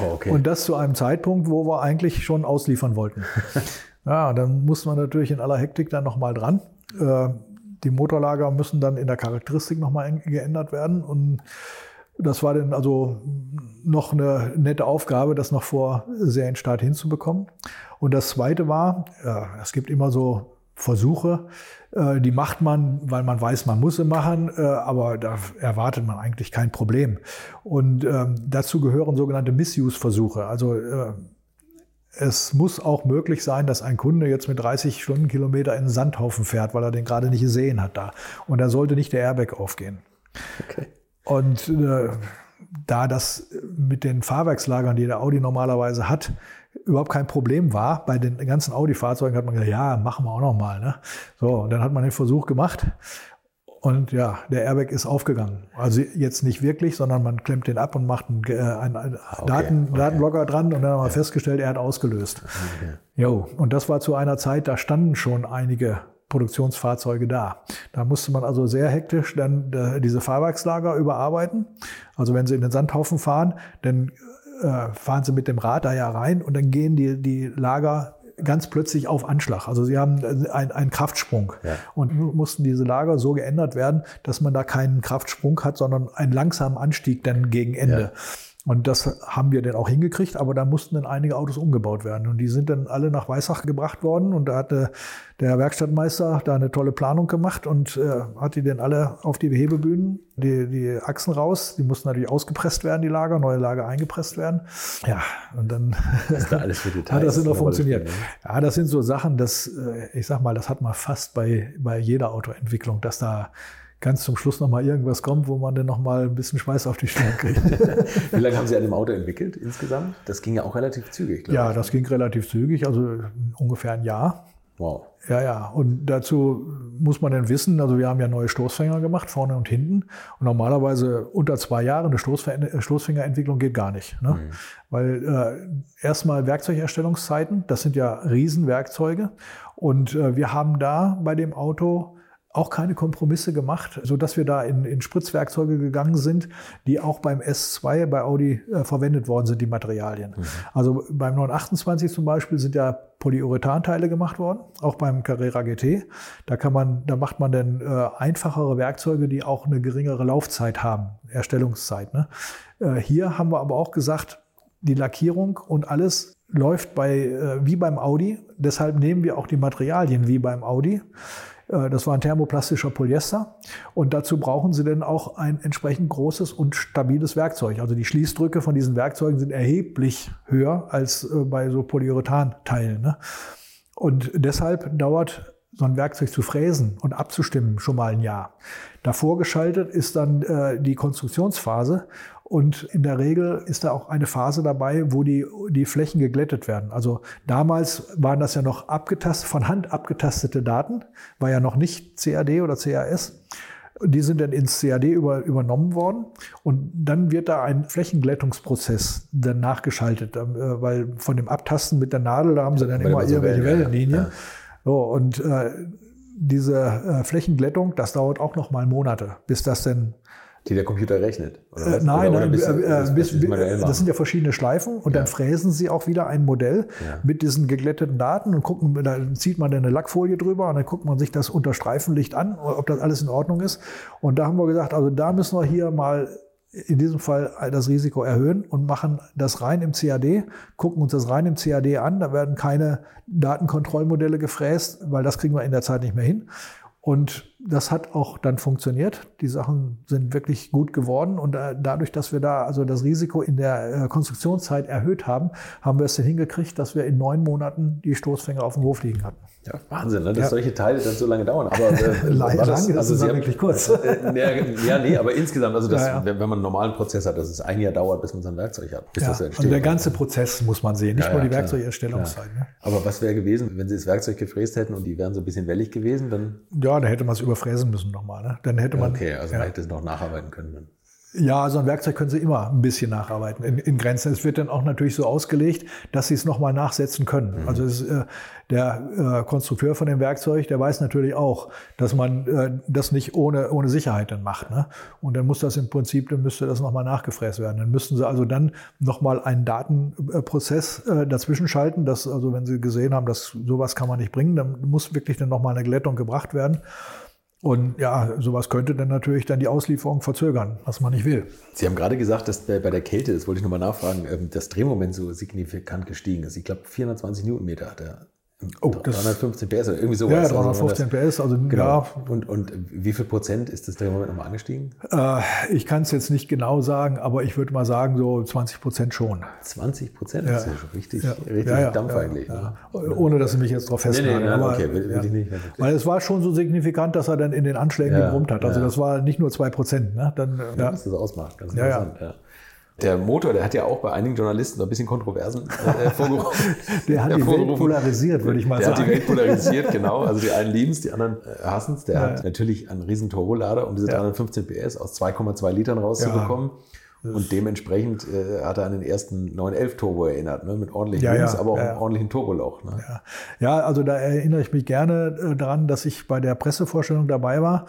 Oh, okay. Und das zu einem Zeitpunkt, wo wir eigentlich schon ausliefern wollten. ja, dann muss man natürlich in aller Hektik dann nochmal dran. Äh, die Motorlager müssen dann in der Charakteristik nochmal geändert werden. Und das war dann also noch eine nette Aufgabe, das noch vor Serienstart hinzubekommen. Und das Zweite war, ja, es gibt immer so Versuche, äh, die macht man, weil man weiß, man muss sie machen, äh, aber da erwartet man eigentlich kein Problem. Und ähm, dazu gehören sogenannte Misuse-Versuche. Also äh, es muss auch möglich sein, dass ein Kunde jetzt mit 30 Stundenkilometer in den Sandhaufen fährt, weil er den gerade nicht gesehen hat da. Und da sollte nicht der Airbag aufgehen. Okay. Und äh, da das mit den Fahrwerkslagern, die der Audi normalerweise hat, überhaupt kein Problem war, bei den ganzen Audi-Fahrzeugen hat man gesagt, ja, machen wir auch noch mal. Ne? So, und dann hat man den Versuch gemacht und ja, der Airbag ist aufgegangen. Also jetzt nicht wirklich, sondern man klemmt den ab und macht einen, äh, einen okay, Daten, okay. Datenblocker dran und dann haben wir ja. festgestellt, er hat ausgelöst. Okay. Jo, und das war zu einer Zeit, da standen schon einige Produktionsfahrzeuge da. Da musste man also sehr hektisch dann äh, diese Fahrwerkslager überarbeiten. Also wenn Sie in den Sandhaufen fahren, dann äh, fahren Sie mit dem Rad da ja rein und dann gehen die, die Lager ganz plötzlich auf Anschlag. Also sie haben einen, einen Kraftsprung ja. und mussten diese Lager so geändert werden, dass man da keinen Kraftsprung hat, sondern einen langsamen Anstieg dann gegen Ende. Ja. Und das haben wir dann auch hingekriegt, aber da mussten dann einige Autos umgebaut werden. Und die sind dann alle nach Weissach gebracht worden. Und da hatte der Werkstattmeister da eine tolle Planung gemacht und äh, hat die dann alle auf die Hebebühnen, die, die Achsen raus. Die mussten natürlich ausgepresst werden, die Lager, neue Lager eingepresst werden. Ja, und dann da alles für Details, hat das immer funktioniert. Ja, das sind so Sachen, das, äh, ich sag mal, das hat man fast bei, bei jeder Autoentwicklung, dass da ganz zum Schluss nochmal irgendwas kommt, wo man dann nochmal ein bisschen Schweiß auf die Stirn kriegt. Wie lange haben Sie an dem Auto entwickelt insgesamt? Das ging ja auch relativ zügig, glaube ja, ich. Ja, das ging relativ zügig, also ungefähr ein Jahr. Wow. Ja, ja. Und dazu muss man dann wissen, also wir haben ja neue Stoßfänger gemacht, vorne und hinten. Und normalerweise unter zwei Jahren eine Stoßfängerentwicklung geht gar nicht. Ne? Mhm. Weil äh, erstmal Werkzeugerstellungszeiten, das sind ja Riesenwerkzeuge. Und äh, wir haben da bei dem Auto auch keine Kompromisse gemacht, so dass wir da in, in Spritzwerkzeuge gegangen sind, die auch beim S2 bei Audi äh, verwendet worden sind, die Materialien. Mhm. Also beim 928 zum Beispiel sind ja Polyurethanteile gemacht worden, auch beim Carrera GT. Da kann man, da macht man dann äh, einfachere Werkzeuge, die auch eine geringere Laufzeit haben, Erstellungszeit. Ne? Äh, hier haben wir aber auch gesagt, die Lackierung und alles läuft bei, äh, wie beim Audi. Deshalb nehmen wir auch die Materialien wie beim Audi. Äh, das war ein thermoplastischer Polyester. Und dazu brauchen Sie dann auch ein entsprechend großes und stabiles Werkzeug. Also die Schließdrücke von diesen Werkzeugen sind erheblich höher als äh, bei so Polyurethan-Teilen. Ne? Und deshalb dauert so ein Werkzeug zu fräsen und abzustimmen schon mal ein Jahr. Davor geschaltet ist dann äh, die Konstruktionsphase und in der Regel ist da auch eine Phase dabei, wo die, die Flächen geglättet werden. Also damals waren das ja noch abgetastet, von Hand abgetastete Daten, war ja noch nicht CAD oder CAS. Die sind dann ins CAD über, übernommen worden und dann wird da ein Flächenglättungsprozess dann nachgeschaltet, äh, weil von dem Abtasten mit der Nadel, da haben sie dann immer so irgendwelche Wellenlinien. Ja. So, und äh, diese äh, Flächenglättung, das dauert auch noch mal Monate, bis das denn die der Computer rechnet? Oder äh, nein, oder, nein, bis, äh, bis, bis, das sind ja verschiedene Schleifen und ja. dann fräsen sie auch wieder ein Modell ja. mit diesen geglätteten Daten und gucken, da zieht man dann eine Lackfolie drüber und dann guckt man sich das unter Streifenlicht an, ob das alles in Ordnung ist. Und da haben wir gesagt, also da müssen wir hier mal in diesem Fall das Risiko erhöhen und machen das rein im CAD, gucken uns das rein im CAD an. Da werden keine Datenkontrollmodelle gefräst, weil das kriegen wir in der Zeit nicht mehr hin. Und das hat auch dann funktioniert. Die Sachen sind wirklich gut geworden. Und äh, dadurch, dass wir da also das Risiko in der äh, Konstruktionszeit erhöht haben, haben wir es hingekriegt, dass wir in neun Monaten die Stoßfänger auf dem Hof liegen hatten. Ja, Wahnsinn, ne? dass ja. solche Teile dann so lange dauern. Aber äh, lange, das, also ist haben, wirklich kurz. Äh, ja, nee, aber insgesamt, also das, ja, ja. wenn man einen normalen Prozess hat, dass es ein Jahr dauert, bis man sein Werkzeug hat, bis ja. das entsteht. Also der ganze Prozess muss man sehen, nicht nur die Werkzeugerstellungszeit. Ne? Aber was wäre gewesen, wenn Sie das Werkzeug gefräst hätten und die wären so ein bisschen wellig gewesen, dann? Ja, dann hätte man es überfräsen müssen nochmal. Ne? Dann hätte man. Okay, also man hätte es noch nacharbeiten können. Ja, so ein Werkzeug können Sie immer ein bisschen nacharbeiten in, in Grenzen. Es wird dann auch natürlich so ausgelegt, dass Sie es nochmal nachsetzen können. Mhm. Also ist, äh, der äh, Konstrukteur von dem Werkzeug, der weiß natürlich auch, dass man äh, das nicht ohne, ohne Sicherheit dann macht. Ne? Und dann muss das im Prinzip, dann müsste das nochmal nachgefräst werden. Dann müssten Sie also dann nochmal einen Datenprozess äh, dazwischen schalten, dass also wenn Sie gesehen haben, dass sowas kann man nicht bringen, dann muss wirklich dann nochmal eine Glättung gebracht werden. Und ja, sowas könnte dann natürlich dann die Auslieferung verzögern, was man nicht will. Sie haben gerade gesagt, dass bei der Kälte, das wollte ich nochmal nachfragen, ähm, das Drehmoment so signifikant gestiegen ist. Ich glaube, 420 Newtonmeter hat er Oh, 315 PS oder irgendwie sowas. Ja, 315 also PS. Also, genau. Ja. Und, und wie viel Prozent ist das da im Moment nochmal angestiegen? Äh, ich kann es jetzt nicht genau sagen, aber ich würde mal sagen, so 20 Prozent schon. 20 Prozent? Ja. Das ist ja schon richtig, ja. richtig ja, Dampf eigentlich. Ne? Ohne, dass ich mich jetzt darauf festlege. Nee, nee, aber, okay, will, will ich nicht. Weil es war schon so signifikant, dass er dann in den Anschlägen gebrummt hat. Also das war nicht nur 2 Prozent. Ne? Dann, ja, Was das ausmacht. Ganz interessant. Ja. Der Motor, der hat ja auch bei einigen Journalisten so ein bisschen Kontroversen äh, vorgerufen. der hat die Welt polarisiert, würde ich mal der sagen. Der hat die Welt polarisiert, genau. Also die einen lieben es, die anderen äh, hassen es. Der ja, hat natürlich einen riesen Turbolader, um diese ja. 315 PS aus 2,2 Litern rauszubekommen. Ja. Und dementsprechend äh, hat er an den ersten 911 Turbo erinnert, ne? mit ordentlichen ja, Jungs, aber auch einem ordentlichen Turboloch. Ne? Ja. ja, also da erinnere ich mich gerne äh, daran, dass ich bei der Pressevorstellung dabei war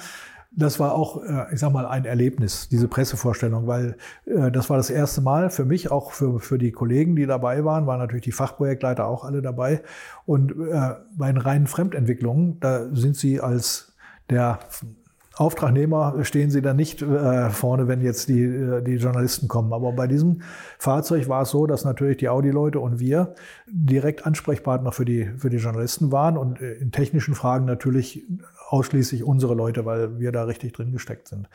das war auch, äh, ich sag mal, ein Erlebnis, diese Pressevorstellung, weil äh, das war das erste Mal für mich, auch für, für die Kollegen, die dabei waren, waren natürlich die Fachprojektleiter auch alle dabei. Und äh, bei den reinen Fremdentwicklungen, da sind sie als der Auftragnehmer stehen sie da nicht vorne, wenn jetzt die, die Journalisten kommen. Aber bei diesem Fahrzeug war es so, dass natürlich die Audi-Leute und wir direkt Ansprechpartner für die, für die Journalisten waren und in technischen Fragen natürlich ausschließlich unsere Leute, weil wir da richtig drin gesteckt sind.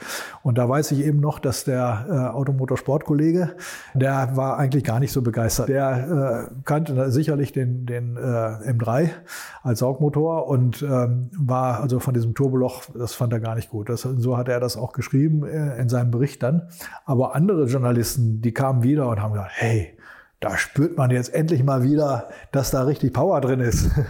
Und da weiß ich eben noch, dass der äh, Automotorsportkollege, der war eigentlich gar nicht so begeistert. Der äh, kannte sicherlich den, den äh, M3 als Saugmotor und ähm, war also von diesem Turboloch, das fand er gar nicht gut. Das, so hat er das auch geschrieben äh, in seinem Bericht dann. Aber andere Journalisten, die kamen wieder und haben gesagt, hey, da spürt man jetzt endlich mal wieder, dass da richtig Power drin ist.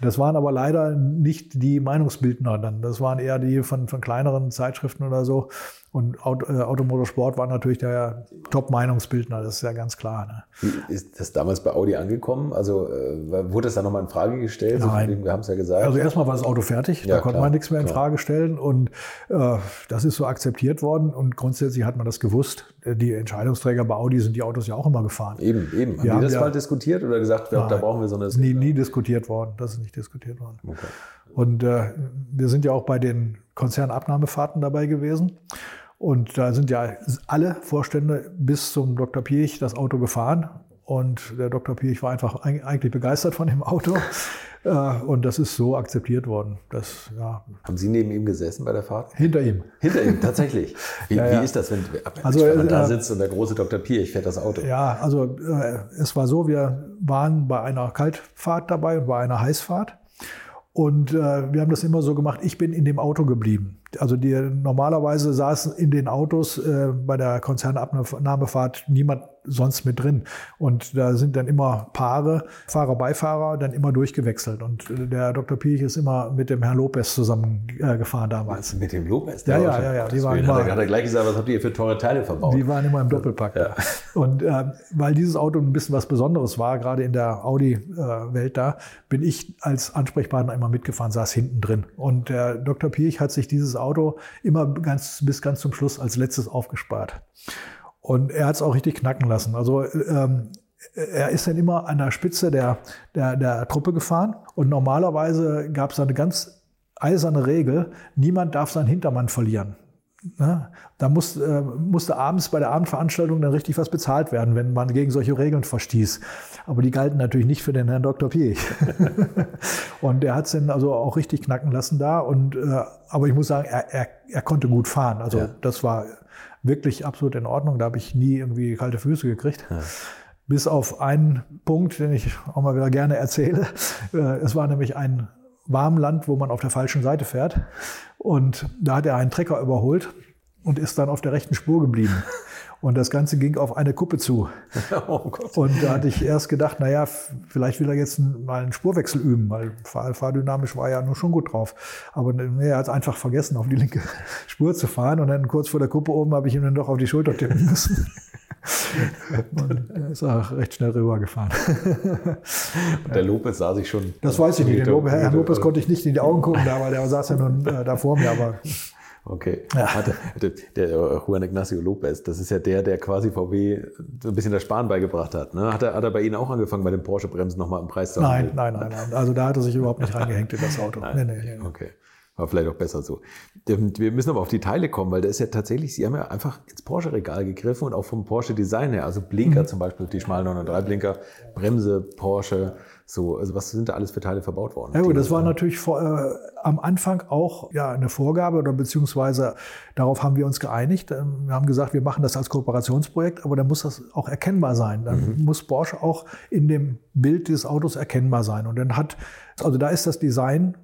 Das waren aber leider nicht die Meinungsbildner dann. Das waren eher die von, von kleineren Zeitschriften oder so. Und äh, Automotorsport war natürlich der Top-Meinungsbildner, das ist ja ganz klar. Ne? Ist das damals bei Audi angekommen? Also äh, wurde das dann nochmal in Frage gestellt? Nein. So, wir haben es ja gesagt. Also erstmal war das Auto fertig, ja, da konnte klar, man nichts mehr in klar. Frage stellen und äh, das ist so akzeptiert worden und grundsätzlich hat man das gewusst. Die Entscheidungsträger bei Audi sind die Autos ja auch immer gefahren. Eben, eben. Haben wir die das ja, mal diskutiert oder gesagt, nein, da brauchen wir so eine... Nie, nie diskutiert worden, das ist nicht diskutiert worden. Okay. Und äh, wir sind ja auch bei den Konzernabnahmefahrten dabei gewesen. Und da sind ja alle Vorstände bis zum Dr. Piech das Auto gefahren. Und der Dr. Piech war einfach eigentlich begeistert von dem Auto. Äh, und das ist so akzeptiert worden. Das, ja. Haben Sie neben ihm gesessen bei der Fahrt? Hinter ihm. Hinter ihm, tatsächlich. Wie, ja, ja. wie ist das, wenn, also, wenn man da äh, sitzt und der große Dr. Piech fährt das Auto? Ja, also äh, es war so, wir waren bei einer Kaltfahrt dabei und bei einer Heißfahrt. Und äh, wir haben das immer so gemacht, ich bin in dem Auto geblieben. Also die normalerweise saßen in den Autos äh, bei der Konzernabnahmefahrt niemand sonst mit drin. Und da sind dann immer Paare, Fahrer, Beifahrer, dann immer durchgewechselt. Und der Dr. Piech ist immer mit dem Herrn Lopez zusammen äh, damals. Mit dem Lopez? Ja, ja, ja, ja. Die waren immer, hat, er, hat er gleich gesagt, was habt ihr für teure Teile verbaut? Die waren immer im Doppelpack. Ja. Und äh, weil dieses Auto ein bisschen was Besonderes war, gerade in der Audi-Welt da, bin ich als Ansprechpartner immer mitgefahren, saß hinten drin. Und der Dr. Piech hat sich dieses Auto immer ganz, bis ganz zum Schluss als letztes aufgespart. Und er hat es auch richtig knacken lassen. Also ähm, er ist dann immer an der Spitze der, der, der Truppe gefahren und normalerweise gab es eine ganz eiserne Regel, niemand darf seinen Hintermann verlieren. Ne? Da muss, äh, musste abends bei der Abendveranstaltung dann richtig was bezahlt werden, wenn man gegen solche Regeln verstieß. Aber die galten natürlich nicht für den Herrn Dr. Piech. und der hat es dann also auch richtig knacken lassen da. Und, äh, aber ich muss sagen, er, er, er konnte gut fahren. Also ja. das war wirklich absolut in Ordnung. Da habe ich nie irgendwie kalte Füße gekriegt. Ja. Bis auf einen Punkt, den ich auch mal wieder gerne erzähle. Äh, es war nämlich ein Warmland, wo man auf der falschen Seite fährt. Und da hat er einen Trecker überholt und ist dann auf der rechten Spur geblieben. Und das Ganze ging auf eine Kuppe zu. Oh und da hatte ich erst gedacht, naja, vielleicht will er jetzt mal einen Spurwechsel üben, weil fahrdynamisch war ja nur schon gut drauf. Aber er hat einfach vergessen, auf die linke Spur zu fahren. Und dann kurz vor der Kuppe oben habe ich ihm dann doch auf die Schulter tippen müssen. Und er ist auch recht schnell rübergefahren. Und der Lopez sah sich schon. Das weiß ich nicht. Den Herrn Lopez konnte ich nicht in die Augen gucken, da, weil der saß ja nun äh, da vor mir. Aber Okay. Ja. Der, äh, Juan Ignacio Lopez, das ist ja der, der quasi VW so ein bisschen das Sparen beigebracht hat. Ne? Hat, er, hat er bei Ihnen auch angefangen, bei den Porsche-Bremsen nochmal im Preis zu nein, nein, nein, nein. Also da hat er sich überhaupt nicht reingehängt in das Auto. Nein. Nee, nee, nee. Okay. War vielleicht auch besser so. Wir müssen aber auf die Teile kommen, weil da ist ja tatsächlich, Sie haben ja einfach ins Porsche-Regal gegriffen und auch vom Porsche-Design her, also Blinker mhm. zum Beispiel, die schmalen 903 Blinker, Bremse, Porsche, so, also was sind da alles für Teile verbaut worden? Ja gut, das war natürlich vor, äh, am Anfang auch ja, eine Vorgabe oder beziehungsweise darauf haben wir uns geeinigt. Ähm, wir haben gesagt, wir machen das als Kooperationsprojekt, aber dann muss das auch erkennbar sein. Dann mhm. muss Porsche auch in dem Bild des Autos erkennbar sein. Und dann hat, also da ist das Design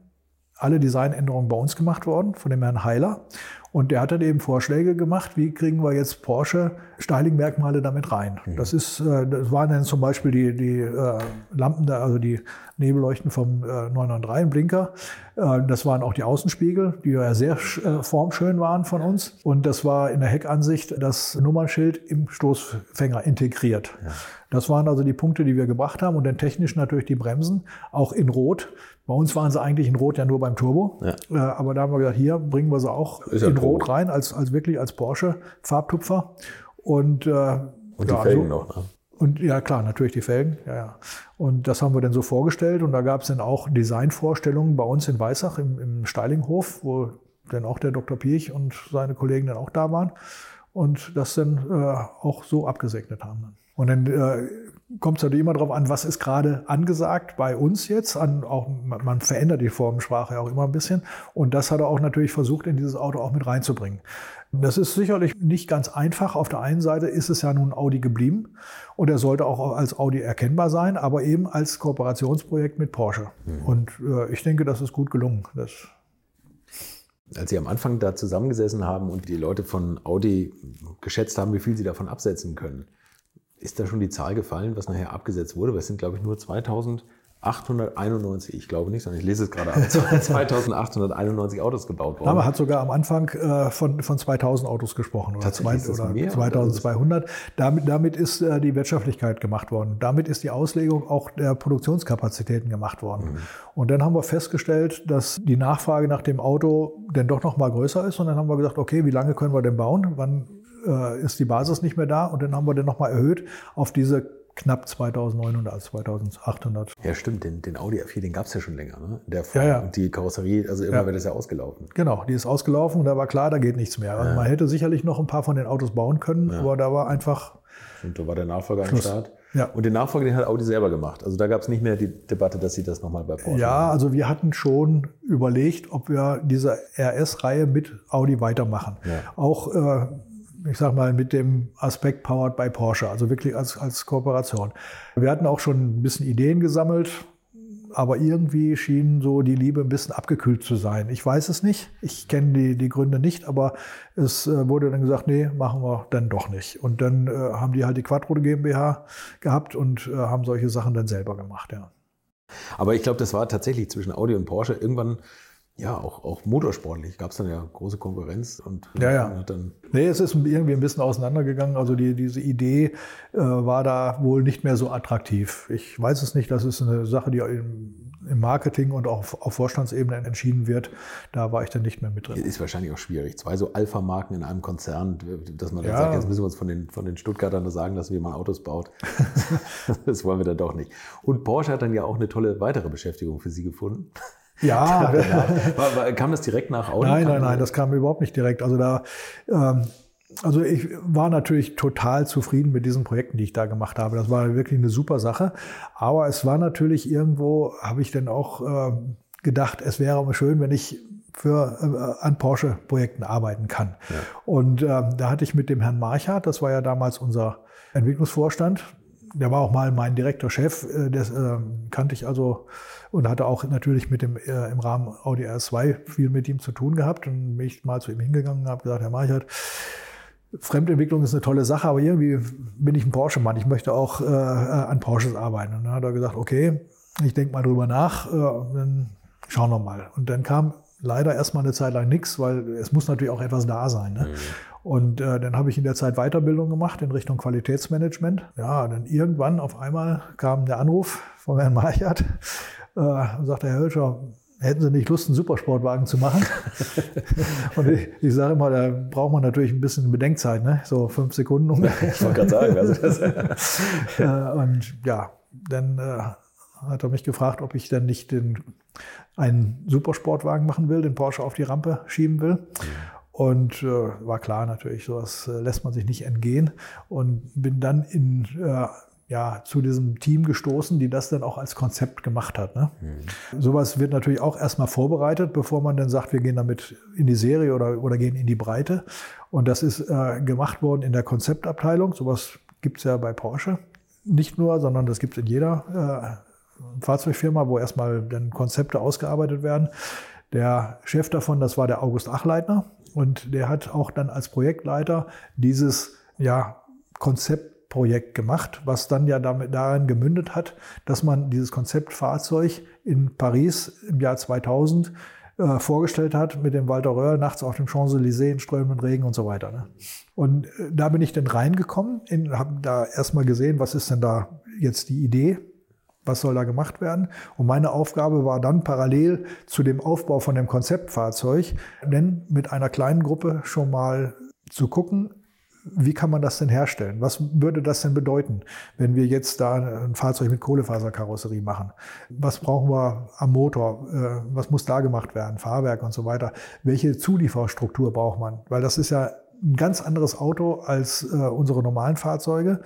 alle Designänderungen bei uns gemacht worden von dem Herrn Heiler. Und der hat dann eben Vorschläge gemacht, wie kriegen wir jetzt Porsche Styling-Merkmale damit rein. Mhm. Das ist, äh, das waren dann zum Beispiel die, die äh, Lampen da, also die Nebelleuchten vom 993 Blinker. Äh, das waren auch die Außenspiegel, die ja sehr formschön waren von uns. Und das war in der Heckansicht das Nummernschild im Stoßfänger integriert. Ja. Das waren also die Punkte, die wir gebracht haben. Und dann technisch natürlich die Bremsen, auch in Rot. Bei uns waren sie eigentlich in Rot ja nur beim Turbo. Ja. Äh, aber da haben wir gesagt, hier bringen wir sie auch Ist in Rot rein, als, als wirklich als Porsche-Farbtupfer. Und, äh, und die ja, Felgen also, noch, ne? Und ja, klar, natürlich die Felgen. Ja, ja. Und das haben wir dann so vorgestellt. Und da gab es dann auch Designvorstellungen bei uns in Weißach im, im Steilinghof, wo dann auch der Dr. Piech und seine Kollegen dann auch da waren und das dann äh, auch so abgesegnet haben. Und dann äh, kommt es natürlich immer darauf an, was ist gerade angesagt bei uns jetzt. An, auch, man verändert die Formensprache ja auch immer ein bisschen. Und das hat er auch natürlich versucht, in dieses Auto auch mit reinzubringen. Das ist sicherlich nicht ganz einfach. Auf der einen Seite ist es ja nun Audi geblieben und er sollte auch als Audi erkennbar sein, aber eben als Kooperationsprojekt mit Porsche. Mhm. Und äh, ich denke, das ist gut gelungen. Das als Sie am Anfang da zusammengesessen haben und die Leute von Audi geschätzt haben, wie viel sie davon absetzen können, ist da schon die Zahl gefallen, was nachher abgesetzt wurde? Weil es sind, glaube ich, nur 2000 891, ich glaube nicht, sondern ich lese es gerade ab, 2891 Autos gebaut worden. Aber hat sogar am Anfang äh, von, von 2000 Autos gesprochen oder, zwei, oder mehr, 2200. Damit, damit ist äh, die Wirtschaftlichkeit gemacht worden. Damit ist die Auslegung auch der Produktionskapazitäten gemacht worden. Mhm. Und dann haben wir festgestellt, dass die Nachfrage nach dem Auto dann doch noch mal größer ist. Und dann haben wir gesagt, okay, wie lange können wir denn bauen? Wann äh, ist die Basis nicht mehr da? Und dann haben wir dann noch mal erhöht auf diese knapp 2900 als 2800. Ja, stimmt. Den, den Audi A4, den gab es ja schon länger. Ne? Der ja, ja. Und die Karosserie, also immer ja. wird das ja ausgelaufen. Genau, die ist ausgelaufen und da war klar, da geht nichts mehr. Also man hätte sicherlich noch ein paar von den Autos bauen können, aber da war einfach. Und da war der Nachfolger am Start. Ja. Und den Nachfolger, den hat Audi selber gemacht. Also da gab es nicht mehr die Debatte, dass sie das nochmal bei Porsche Ja, machen. also wir hatten schon überlegt, ob wir diese RS-Reihe mit Audi weitermachen. Ja. Auch äh, ich sag mal, mit dem Aspekt Powered by Porsche, also wirklich als, als Kooperation. Wir hatten auch schon ein bisschen Ideen gesammelt, aber irgendwie schien so die Liebe ein bisschen abgekühlt zu sein. Ich weiß es nicht, ich kenne die, die Gründe nicht, aber es äh, wurde dann gesagt, nee, machen wir dann doch nicht. Und dann äh, haben die halt die Quattro GmbH gehabt und äh, haben solche Sachen dann selber gemacht, ja. Aber ich glaube, das war tatsächlich zwischen Audi und Porsche irgendwann ja, auch, auch motorsportlich gab es dann ja große Konkurrenz und ja, ja. dann. Nee, es ist irgendwie ein bisschen auseinandergegangen. Also die, diese Idee äh, war da wohl nicht mehr so attraktiv. Ich weiß es nicht, das ist eine Sache, die im, im Marketing und auch auf, auf Vorstandsebene entschieden wird. Da war ich dann nicht mehr mit drin. Ist wahrscheinlich auch schwierig. Zwei so Alpha-Marken in einem Konzern, dass man dann ja. sagt, jetzt müssen wir uns von den, von den Stuttgartern nur sagen, dass wir mal Autos baut. das wollen wir dann doch nicht. Und Porsche hat dann ja auch eine tolle weitere Beschäftigung für Sie gefunden. Ja. war, war, kam das direkt nach Audi? Nein, nein, nein, das kam überhaupt nicht direkt. Also da, ähm, also ich war natürlich total zufrieden mit diesen Projekten, die ich da gemacht habe. Das war wirklich eine super Sache. Aber es war natürlich irgendwo, habe ich dann auch äh, gedacht, es wäre schön, wenn ich für, äh, an Porsche-Projekten arbeiten kann. Ja. Und äh, da hatte ich mit dem Herrn Marchardt, das war ja damals unser Entwicklungsvorstand, der war auch mal mein direkter Chef, äh, das äh, kannte ich also und hatte auch natürlich mit dem äh, im Rahmen Audi R2 viel mit ihm zu tun gehabt und mich mal zu ihm hingegangen und habe gesagt, Herr Marchert, Fremdentwicklung ist eine tolle Sache, aber irgendwie bin ich ein Porsche-Mann. Ich möchte auch äh, an Porsches arbeiten. Und dann hat er gesagt, okay, ich denke mal drüber nach, äh, dann schauen wir mal. Und dann kam leider erstmal eine Zeit lang nichts, weil es muss natürlich auch etwas da sein. Ne? Mhm. Und äh, dann habe ich in der Zeit Weiterbildung gemacht in Richtung Qualitätsmanagement. Ja, dann irgendwann auf einmal kam der Anruf von Herrn Marchert äh, und sagte, Herr Hölscher, hätten Sie nicht Lust, einen Supersportwagen zu machen? und ich, ich sage immer, da braucht man natürlich ein bisschen Bedenkzeit, ne? so fünf Sekunden ungefähr. Ich wollte gerade sagen. Also das äh, und ja, dann äh, hat er mich gefragt, ob ich dann nicht den, einen Supersportwagen machen will, den Porsche auf die Rampe schieben will. Und äh, war klar natürlich, sowas äh, lässt man sich nicht entgehen. Und bin dann in, äh, ja, zu diesem Team gestoßen, die das dann auch als Konzept gemacht hat. Ne? Mhm. Sowas wird natürlich auch erstmal vorbereitet, bevor man dann sagt, wir gehen damit in die Serie oder, oder gehen in die Breite. Und das ist äh, gemacht worden in der Konzeptabteilung. Sowas gibt's ja bei Porsche nicht nur, sondern das gibt's in jeder äh, Fahrzeugfirma, wo erstmal dann Konzepte ausgearbeitet werden. Der Chef davon, das war der August Achleitner. Und der hat auch dann als Projektleiter dieses ja, Konzeptprojekt gemacht, was dann ja damit darin gemündet hat, dass man dieses Konzeptfahrzeug in Paris im Jahr 2000 äh, vorgestellt hat mit dem Walter Röhrl nachts auf dem Champs-Élysées in strömenden Regen und so weiter. Ne? Und äh, da bin ich dann reingekommen, habe da erstmal gesehen, was ist denn da jetzt die Idee was soll da gemacht werden? Und meine Aufgabe war dann parallel zu dem Aufbau von dem Konzeptfahrzeug, denn mit einer kleinen Gruppe schon mal zu gucken, wie kann man das denn herstellen? Was würde das denn bedeuten, wenn wir jetzt da ein Fahrzeug mit Kohlefaserkarosserie machen? Was brauchen wir am Motor? Äh, was muss da gemacht werden? Fahrwerk und so weiter. Welche Zulieferstruktur braucht man? Weil das ist ja ein ganz anderes Auto als äh, unsere normalen Fahrzeuge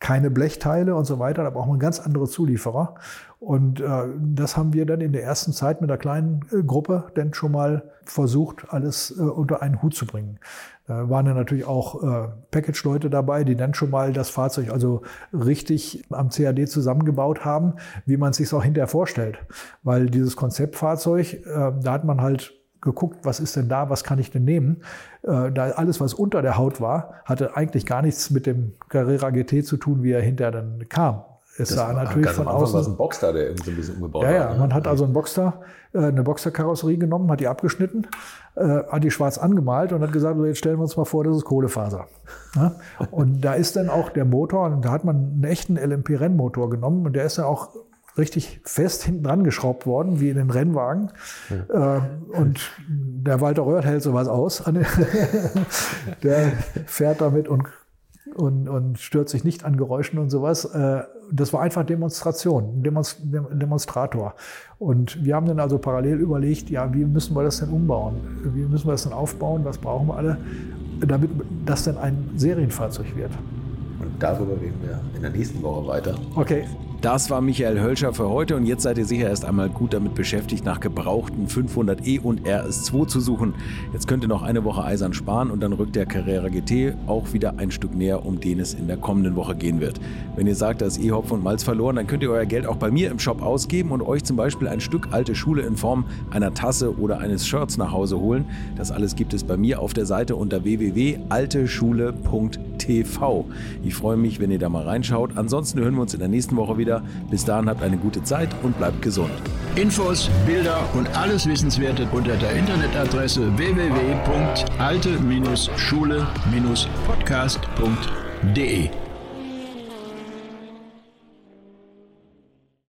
keine Blechteile und so weiter. Da braucht man ganz andere Zulieferer. Und äh, das haben wir dann in der ersten Zeit mit einer kleinen äh, Gruppe dann schon mal versucht, alles äh, unter einen Hut zu bringen. Da waren dann natürlich auch äh, Package-Leute dabei, die dann schon mal das Fahrzeug also richtig am CAD zusammengebaut haben, wie man es sich auch hinterher vorstellt. Weil dieses Konzeptfahrzeug, äh, da hat man halt geguckt, was ist denn da, was kann ich denn nehmen. Äh, da alles, was unter der Haut war, hatte eigentlich gar nichts mit dem Carrera GT zu tun, wie er hinterher dann kam. Es sah natürlich von außen. war ein Boxster, der irgendwie so ein bisschen umgebaut ja, war. Ja, man hat also einen Boxster, äh, eine Boxster-Karosserie genommen, hat die abgeschnitten, äh, hat die schwarz angemalt und hat gesagt, jetzt stellen wir uns mal vor, das ist Kohlefaser. Ja? Und da ist dann auch der Motor, und da hat man einen echten LMP-Rennmotor genommen und der ist dann auch richtig fest hinten dran geschraubt worden, wie in den Rennwagen. Ja. Äh, und der Walter Röhrt hält sowas aus. der fährt damit und, und, und stört sich nicht an Geräuschen und sowas. Äh, das war einfach Demonstration, Demonst Demonstrator. Und wir haben dann also parallel überlegt, ja, wie müssen wir das denn umbauen? Wie müssen wir das denn aufbauen? Was brauchen wir alle? Damit das dann ein Serienfahrzeug wird. Und darüber reden wir in der nächsten Woche weiter. Okay. Das war Michael Hölscher für heute und jetzt seid ihr sicher erst einmal gut damit beschäftigt, nach gebrauchten 500e und RS2 zu suchen. Jetzt könnt ihr noch eine Woche eisern sparen und dann rückt der Carrera GT auch wieder ein Stück näher, um den es in der kommenden Woche gehen wird. Wenn ihr sagt, da ist eh Hopfen und Malz verloren, dann könnt ihr euer Geld auch bei mir im Shop ausgeben und euch zum Beispiel ein Stück alte Schule in Form einer Tasse oder eines Shirts nach Hause holen. Das alles gibt es bei mir auf der Seite unter www.alteschule.tv. Ich freue mich, wenn ihr da mal reinschaut. Ansonsten hören wir uns in der nächsten Woche wieder wieder. Bis dahin habt eine gute Zeit und bleibt gesund. Infos, Bilder und alles Wissenswerte unter der Internetadresse www.alte-schule-podcast.de